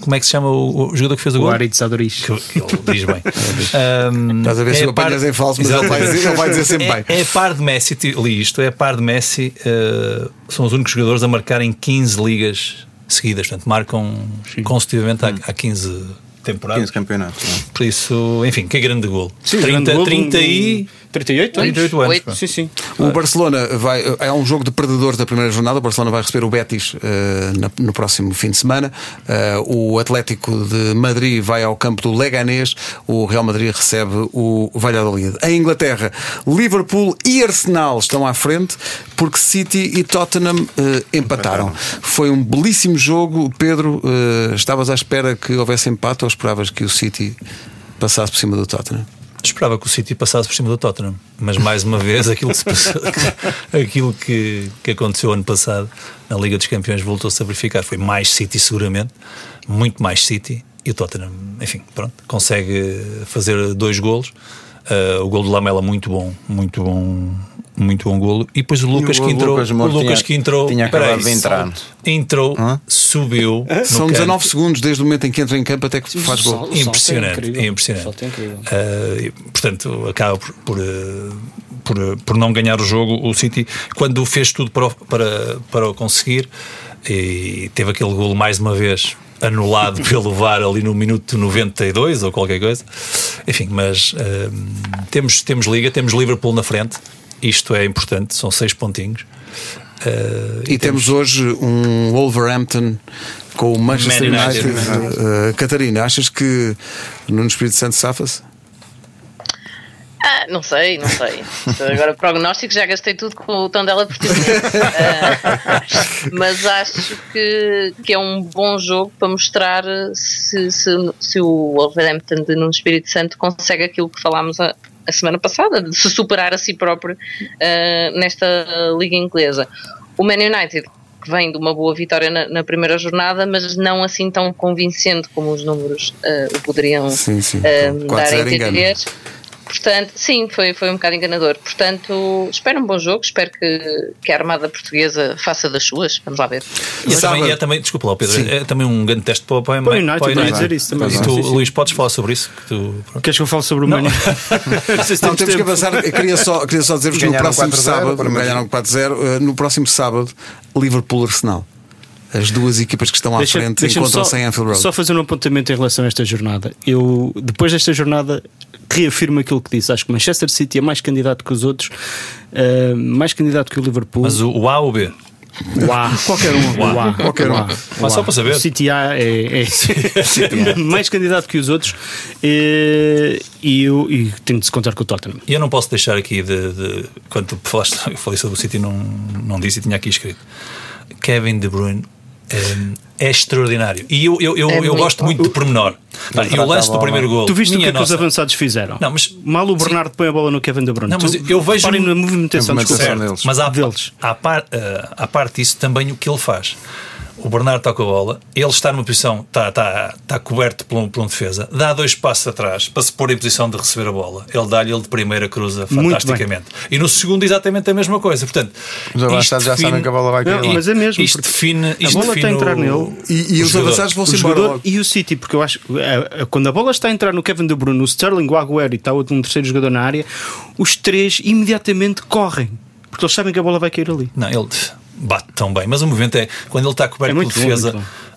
Como é que se chama o, o jogador que fez o, o gol? O Aritz Adoriz. Que, que ele diz bem. um, Estás a ver é se o apanhas em falso, mas ele vai, dizer, ele vai dizer sempre é, bem. É par de Messi, li isto, é par de Messi, uh, são os únicos jogadores a marcarem 15 ligas seguidas, portanto, marcam Sim. consecutivamente hum. há, há 15 temporadas. 15 campeonatos. Não? É? Por isso, enfim, que grande gol. Sim, 30, grande gol 30 e. 38 anos. 38 anos. 8. Sim, sim. O Barcelona vai. É um jogo de perdedores da primeira jornada. O Barcelona vai receber o Betis uh, na, no próximo fim de semana. Uh, o Atlético de Madrid vai ao campo do Leganés. O Real Madrid recebe o Valladolid. Em Inglaterra, Liverpool e Arsenal estão à frente porque City e Tottenham uh, empataram. empataram. Foi um belíssimo jogo. Pedro, estavas à espera que houvesse empate ou esperavas que o City passasse por cima do Tottenham? Esperava que o City passasse por cima do Tottenham, mas mais uma vez aquilo que, passou, aquilo que, que aconteceu ano passado na Liga dos Campeões voltou-se a verificar. Foi mais City, seguramente, muito mais City, e o Tottenham, enfim, pronto, consegue fazer dois golos. Uh, o gol do Lamela muito bom, muito bom muito bom golo. E depois o Lucas o que entrou. Lucas o Lucas tinha, que entrou. Tinha acabado aí, de entrar. Entrou, Hã? subiu. São 19 segundos desde o momento em que entra em campo até que faz gol. É impressionante. É impressionante. Uh, portanto, acaba por, por, uh, por, por, não ganhar o jogo. O City, quando fez tudo para, para, para o conseguir, e teve aquele golo mais uma vez anulado pelo VAR ali no minuto 92 ou qualquer coisa. Enfim, mas uh, temos, temos Liga, temos Liverpool na frente. Isto é importante, são seis pontinhos. Uh, e, e temos... temos... hoje um Wolverhampton com o Manchester United. Uh, Catarina, achas que no Espírito Santo safa-se? Ah, não sei, não sei. Agora, prognóstico, já gastei tudo com o tom dela português. uh, mas acho que, que é um bom jogo para mostrar se, se, se o Wolverhampton de no Espírito Santo consegue aquilo que falámos a, a semana passada, de se superar a si próprio uh, nesta liga inglesa. O Man United que vem de uma boa vitória na, na, primeira jornada, mas não assim tão convincente como os números uh, o poderiam sim, sim. Uh, dar a entender. Engano. Portanto, sim, foi, foi um bocado enganador. Portanto, espero um bom jogo, espero que, que a Armada Portuguesa faça das suas. Vamos lá ver. E é também, é também, desculpa lá, Pedro, sim. é também um grande teste para, para, para o United. Para United. dizer isso também. E tu, Luís, podes falar sobre isso? Que tu... Queres que eu fale sobre o Manu? não, temos que avançar. Eu queria só, queria só dizer-vos que no próximo sábado, ganharam 4-0, eh, no próximo sábado, Liverpool-Arsenal as duas equipas que estão à deixa, frente encontram-se em Anfield Road. Só fazer um apontamento em relação a esta jornada. Eu, depois desta jornada, reafirmo aquilo que disse. Acho que Manchester City é mais candidato que os outros, uh, mais candidato que o Liverpool. Mas o, o A ou o B? O A, qualquer um. O A, qualquer um. Mas só para saber. O City A é, é mais candidato que os outros e, e, eu, e tenho de se contar com o Tottenham. E eu não posso deixar aqui de. de quando tu falaste, eu falei sobre o City, não, não disse e tinha aqui escrito. Kevin De Bruyne é, é extraordinário. E eu, eu, eu, é eu gosto muito de pormenor. e o lance do primeiro gol. Tu viste o que, é que os avançados fizeram? Não, mas, Mal o Bernardo sim. põe a bola no Kevin De Bruyne. Não, mas tu, eu vejo. na movimentação, movimentação deles. Mas há, deles. Há, par, uh, parte disso também o que ele faz o Bernardo toca a bola, ele está numa posição, está, está, está coberto por um, por um defesa, dá dois passos atrás para se pôr em posição de receber a bola. Ele dá-lhe ele de primeira cruza fantasticamente. E no segundo, exatamente a mesma coisa. Portanto, os avançados já sabem que a bola vai cair. Não, mas é mesmo. Isto define. Isto a bola está a entrar nele. E, e os avançados vão se embora. E o City, porque eu acho é, é, quando a bola está a entrar no Kevin De Bruyne, no Sterling, o Agüero e está outro, um terceiro jogador na área, os três imediatamente correm. Porque eles sabem que a bola vai cair ali. Não, ele bate tão bem. Mas o movimento é quando ele está coberto é por defesa.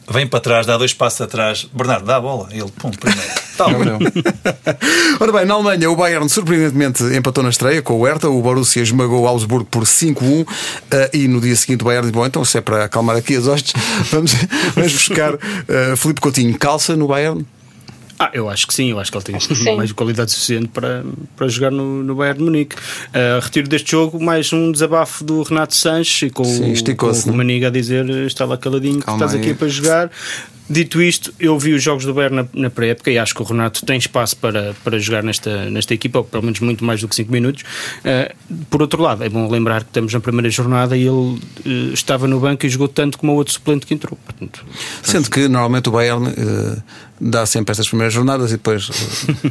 Vem para trás, dá dois passos atrás. Bernardo, dá a bola. Ele, pum, primeiro. Tá Ora bem, na Alemanha, o Bayern surpreendentemente empatou na estreia com o Hertha. O Borussia esmagou o Augsburgo por 5-1. Uh, eh, e no dia seguinte, o Bayern disse: Bom, então se é para acalmar aqui as hostes, vamos, vamos buscar uh, Felipe Coutinho. Calça no Bayern? Ah, eu acho que sim, eu acho que ele tem mais qualidade suficiente para, para jogar no, no Bayern de Munique. Uh, retiro deste jogo mais um desabafo do Renato Sanches e com, sim, com, o Maniga a dizer estava caladinho Calma que estás aí. aqui para jogar. Dito isto, eu vi os jogos do Bayern na, na pré-época e acho que o Renato tem espaço para, para jogar nesta, nesta equipa, ou pelo menos muito mais do que 5 minutos. Uh, por outro lado, é bom lembrar que estamos na primeira jornada e ele uh, estava no banco e jogou tanto como o outro suplente que entrou. Portanto, Sendo que normalmente o Bayern uh, dá sempre estas primeiras jornadas e depois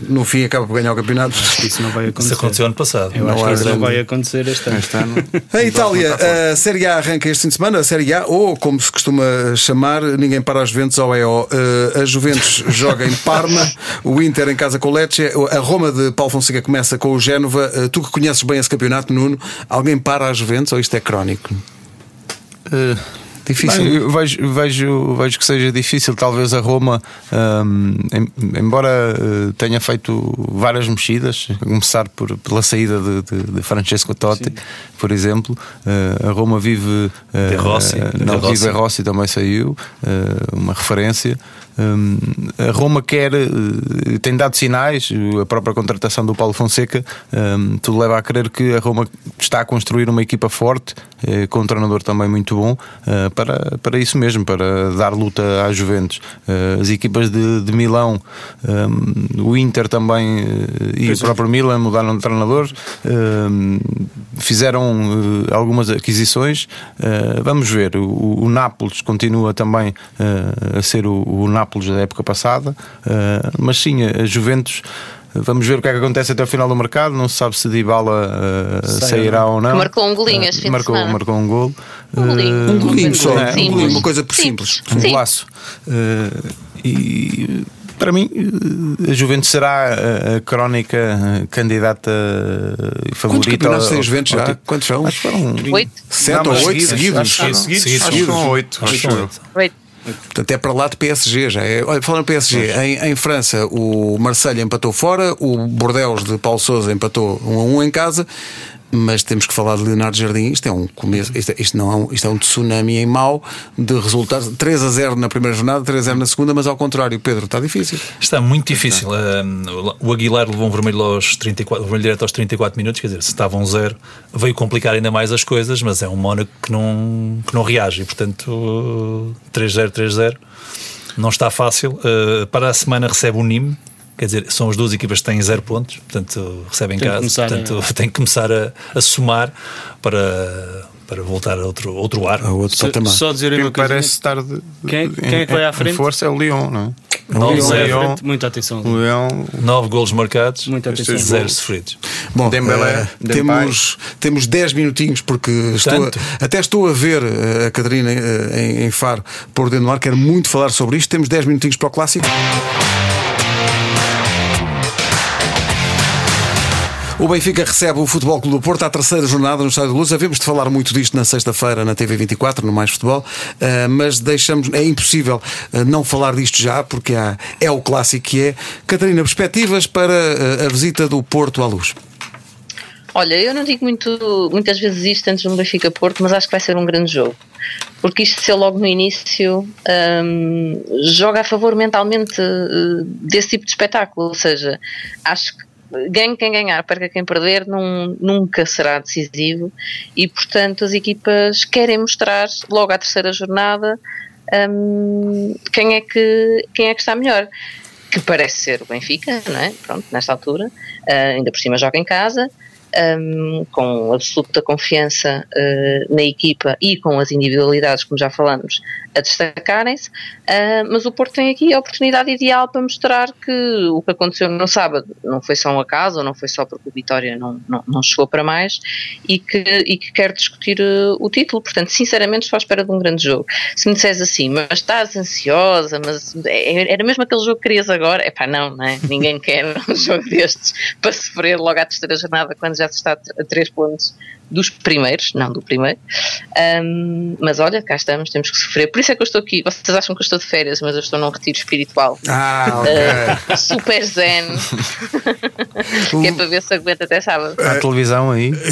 no fim acaba por ganhar o campeonato. Isso não vai acontecer. Isso aconteceu ano passado. Eu não acho que isso grande... não vai acontecer este ano. Este ano a Itália, a Série A arranca este fim de semana, a Série A, ou como se costuma chamar, ninguém para as Juventus ou é o. A Juventus joga em Parma, o Inter em casa com o Lecce, a Roma de Paulo Fonseca começa com o Génova. Tu que conheces bem esse campeonato, Nuno, alguém para as Juventus ou isto é crónico? Uh... Difícil. Bem, vejo, vejo, vejo que seja difícil. Talvez a Roma, um, embora uh, tenha feito várias mexidas, a começar por, pela saída de, de, de Francesco Totti, Sim. por exemplo, uh, a Roma vive. Uh, de Rossi, não, de Rossi. Rossi também saiu, uma referência. Um, a Roma quer, uh, tem dado sinais, a própria contratação do Paulo Fonseca, um, tudo leva a crer que a Roma está a construir uma equipa forte, uh, com um treinador também muito bom, uh, para, para isso mesmo, para dar luta às Juventus. as equipas de, de Milão, um, o Inter também e pois o próprio é. Milan mudaram de treinador, fizeram algumas aquisições. vamos ver, o, o Nápoles continua também a ser o, o Nápoles Nápoles da época passada, uh, mas sim, a Juventus. Vamos ver o que é que acontece até o final do mercado. Não se sabe se Dybala uh, sairá ou não. Marcou um golinho este uh, marcou, marcou um gol. Um golinho. Um golinho só. Um golinho, uma coisa por simples. Um golaço. e para mim, a Juventus será a, a crónica candidata favorita. Quantos campeonatos tem a Juventus já? Quantos são? Acho que foram oito. Sete ou oito seguidos. Acho que seguidos. oito. Oito. Portanto, é para lá de PSG já. É, olha, falando PSG, em, em, França o Marseille empatou fora, o Bordeaux de Paulo Souza empatou 1 a 1 em casa mas temos que falar de Leonardo Jardim. Isto é um começo, isto, é, isto não é um, isto é um tsunami em mau de resultados. 3 a 0 na primeira jornada, 3 a 0 na segunda, mas ao contrário, Pedro, está difícil. Está muito difícil. Uh, o Aguilar levou um vermelho aos 34, vermelho direto aos 34 minutos, quer dizer, se estavam um zero, veio complicar ainda mais as coisas, mas é um Mónaco que não, que não reage, e portanto, uh, 3-0, 3-0. Não está fácil. Uh, para a semana recebe o Nîmes quer dizer, são as duas equipas que têm zero pontos, portanto recebem Tem casa, começar portanto a- tem que começar a, a somar para, para voltar a outro, outro ar. A outro patamar. só dizer Quem uma coisa. parece estar de, Quem- quem é que vai à frente? Em força é o Lyon, não é? Nove, Lyon é frente, Muita atenção. O Lyon, nove golos marcados, Muita atenção. zero sofridos. Bom, Dembélé, Depay. temos, temos 10 minutinhos porque estou a- até estou a ver eh, a Catarina eh, em, em Faro por dentro do ar. Quero muito falar sobre isto. Temos 10 minutinhos para o clássico. O Benfica recebe o Futebol Clube do Porto à terceira jornada no Estádio de Luz. Havemos de falar muito disto na sexta-feira na TV24, no Mais Futebol, eh, mas deixamos, é impossível eh, não falar disto já, porque é o clássico que é. Catarina, perspectivas para eh, a visita do Porto à Luz? Olha, eu não digo muito, muitas vezes isto antes do Benfica Porto, mas acho que vai ser um grande jogo. Porque isto ser logo no início hum, joga a favor mentalmente desse tipo de espetáculo. Ou seja, acho que ganhe quem ganhar, perca quem perder, num- nunca será decisivo e, portanto, as equipas querem mostrar logo à terceira jornada hum, quem, é que, quem é que está melhor. Que parece ser o Benfica, não é? Pronto, nesta altura, ah, ainda por cima joga em casa, hum, com absoluta confiança eh, na equipa e com as individualidades, como já falamos, a destacarem-se, ah, mas o Porto tem aqui a oportunidade ideal para mostrar que o que aconteceu no sábado não foi só um acaso, não foi só porque o Vitória não, não, não chegou para mais e que, e que quer discutir eh, o título. Portanto, sinceramente, estou à espera de um grande jogo. Se me disseres assim, mas estás ansiosa, mas é- era mesmo aquele jogo que querias agora? Epá, não, não é? Ninguém quer um jogo destes para sofrer logo à terceira jornada quando já se está a três pontos dos primeiros, não do primeiro. Ahm, mas olha, cá estamos, temos que sofrer. Por isso é que eu estou aqui. Vocês acham que eu estou de férias, mas eu estou num retiro espiritual. Ah, ok. Ah, super zen. que é para ver se aguenta até sábado. há televisão aí.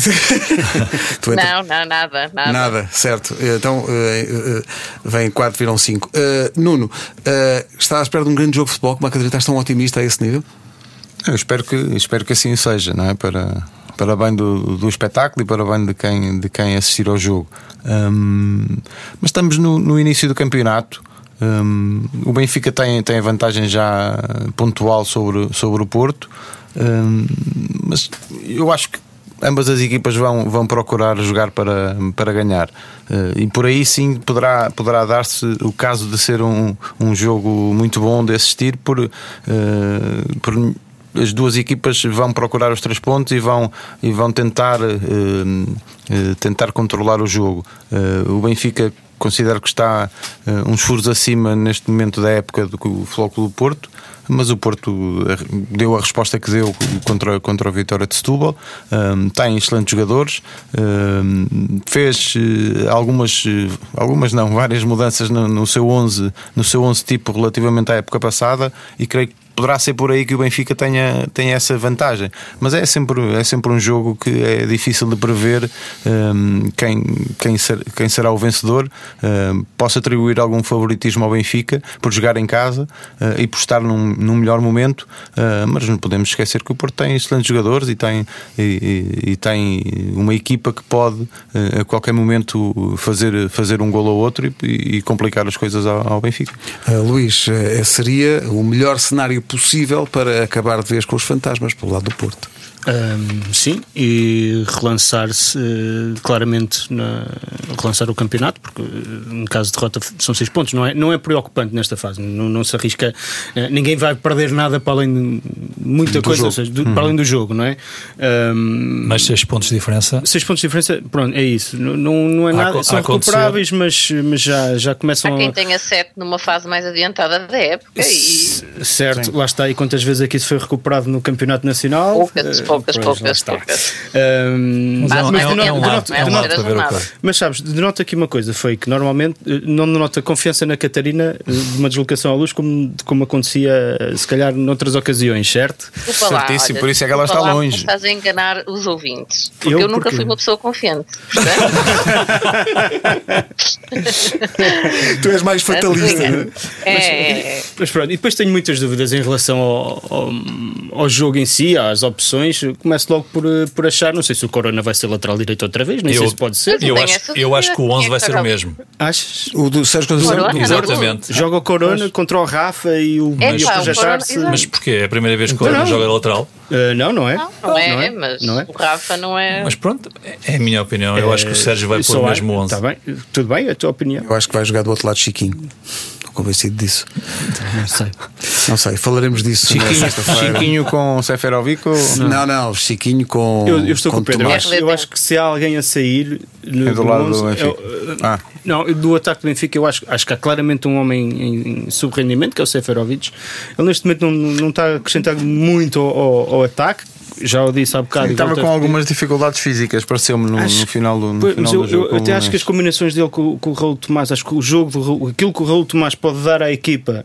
Não, não, nada, nada. Nada, certo. Então eh, eh, vem 4, viram 5. Nuno, eh, está à espera de um grande jogo de futebol, como a Catarina estás tão otimista a esse nível? Eu espero que, espero que assim seja, não é? Para, para bem do, do espetáculo e para bem de quem, de quem assistir ao jogo. Hum, mas estamos no, no início do campeonato. Hum, o Benfica tem, tem a vantagem já pontual sobre, sobre o Porto, Hum, mas eu acho que ambas as equipas vão, vão procurar jogar para, para ganhar. Eh, e por aí sim poderá, poderá dar-se o caso de ser um, um jogo muito bom de assistir, por, eh, por as duas equipas vão procurar os três pontos e vão, e vão tentar, eh, eh, tentar controlar o jogo. Eh, o Benfica considero que está eh, uns furos acima neste momento da época do que o Flóculo do Porto mas o Porto deu a resposta que deu contra, contra a vitória de Setúbal. Um, tem excelentes jogadores, um, fez algumas, algumas não, várias mudanças no, no seu 11, no seu 11 tipo relativamente à época passada e creio que poderá ser por aí que o Benfica tenha, tenha essa vantagem. Mas é sempre, é sempre um jogo que é difícil de prever um, quem, quem, ser, quem será o vencedor. Um, posso atribuir algum favoritismo ao Benfica por jogar em casa uh, e por estar num, num melhor momento, uh, mas não podemos esquecer que o Porto tem excelentes jogadores e tem, e, e- e tem uma equipa que pode uh, a qualquer momento fazer, fazer um gol ou outro e, e complicar as coisas ao, ao Benfica. Luís, seria o melhor cenário possível para acabar de vez com os fantasmas pelo lado do Porto. Ahm, sim, e relançar-se eh, claramente, na, relançar o campeonato, porque eh, em caso de derrota são seis pontos, não é, não é preocupante nesta fase, não, não se arrisca, eh, ninguém vai perder nada para além de muita Do coisa, ou seja, do- para além do jogo, não é? Ahm, Mas seis pontos de diferença. Seis pontos de diferença, pronto, é isso. Não, não, não é A nada, são a recuperáveis, mas, mas já, já começam Há quem a. tenha sete numa fase mais adiantada da época e Certo, lá está. E quantas vezes é que isso foi recuperado no Campeonato Nacional? Poucas, poucas, poucas, poucas. Mas Mas é denota- é um denota- é um. Mas sabes, aqui uma coisa: foi que normalmente eh, não denota confiança na Catarina eh, de uma deslocação à luz, como, como acontecia eh, se calhar noutras ocasiões, certo? Lá, Certíssimo, olha, por isso é que ela está lá, longe. mas Estás a enganar os ouvintes. Porque Eu eu, nunca porquê? fui uma pessoa confiante. Tu és mais fatalista. É, é, é. Mas pronto, e depois tenho muitas dúvidas em relação ao, ao, ao jogo em si, às opções. Começo logo por, eh, por achar, não sei se o Corona vai ser lateral direito outra vez, nem Eu- sei se pode ser. Eu acho, eu acho que o dúvida. 11 Quem é vai ser o mesmo. Achas? O do Sérgio Conceição. Corona, não? Exatamente. Joga o Corona contra o Rafa e o, É o projetar-se. Corona- Mas porquê? É a primeira vez que o Corona Não. joga lateral? Uh, não, não é? Não, não é, Não é? mas Não é? o Rafa não é. Mas pronto, é a minha opinião. Eu acho que o Sérgio vai pôr o mesmo 11. Tá bem, tudo bem, é a tua opinião. Eu acho que vai jogar do outro lado Chiquinho. Estou convencido disso. Não sei. Não sei, falaremos disso Chiquinho. Chiquinho com Seferovic ou... Não, não, Chiquinho com. Eu, eu estou com o Pedro. Eu acho, eu acho que se há alguém a sair no, É do lado do 11, Benfica. eu- Ah. Não, do ataque do Benfica, eu acho, acho que há claramente um homem em, em subrendimento, que é o Seferovic. Ele neste momento não, não está a acrescentar muito ao, ao- ao ataque. Já o disse há bocado. Estava com algumas dificuldades físicas, pareceu-me no, Acho- no final do, no Pois, final mas do eu, jogo. eu até acho que as combinações dele com, com o Raul Tomás, acho que o jogo do aquilo que o Raul Tomás pode dar à equipa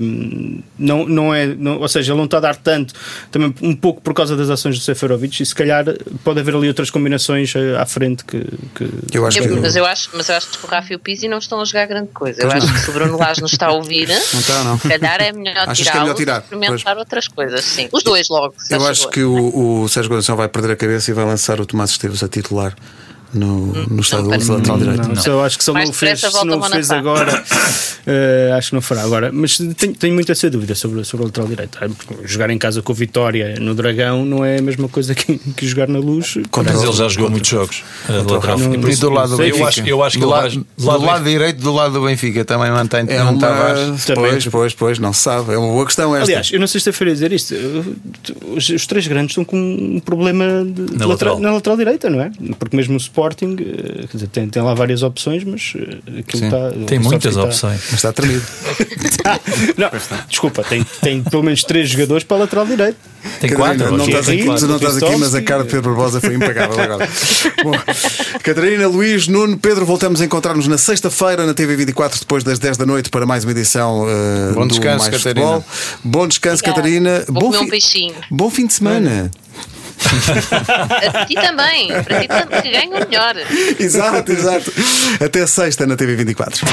hum, não, não é, não- ou seja, ele não está a dar tanto, também um pouco por causa das ações do Seferovic, e se calhar pode haver ali outras combinações eh, à frente que. que- Eu acho Eu- que. mas, eu acho, mas eu acho que o Rafa e o Pizzi não estão a jogar grande coisa. Eu acho que se o Bruno Lage nos está a ouvir, Não está, não. se calhar é melhor que é melhor tirar? e experimentar outras coisas. Sim, os dois logo. Eu acho favor. que o, o Sérgio Conceição vai perder a cabeça e vai lançar o Tomás Esteves a titular no, no estado não, de lateral direito. Não, só eu acho que se ele não o fez, se não fez agora, eh, acho que não fará agora. Mas tenho, tenho muita essa dúvida sobre, sobre o lateral direito. Ah, Jogar em casa com o Vitória no Dragão não é a mesma coisa que, que jogar na luz. Contra Mas o- ele já jogou muitos jogos. uh, lateral. Não- E E isso- do lado do sei, eu Benfica. acho, eu acho que do, lado, do lado- lado direito do lado do Benfica também mantém É. Tavares. Também. Pois, pois, pois, não se sabe. É uma boa questão esta. Aliás, eu na sexta-feira ia dizer isto. Os, os três grandes estão com um problema de- de Na lateral, lateral. na lateral direita, não é? Porque mesmo o Sporting eh, quer dizer, tem, tem lá várias opções, mas eh, aquilo está. Tem o muitas opções. Mas está tremido. Está... não, desculpa, tem, tem pelo menos três jogadores para a lateral direito. Tem Catarina, quatro. não estás aqui, quatro. não estás aqui, mas a cara de Pedro Barbosa foi impagável agora. Bom, Catarina, Luís, Nuno, Pedro, voltamos a encontrar-nos na sexta-feira na TV24 depois das 10 da noite para mais uma edição uh, Bom do descanso, Mais Catarina. Futebol. Bom descanso, Obrigada. Catarina. Vou Bom, comer um fi- peixinho. bom fim de semana. a ti também, para ti também, que ganho melhor. Exato, exato. Até sexta na TV 24.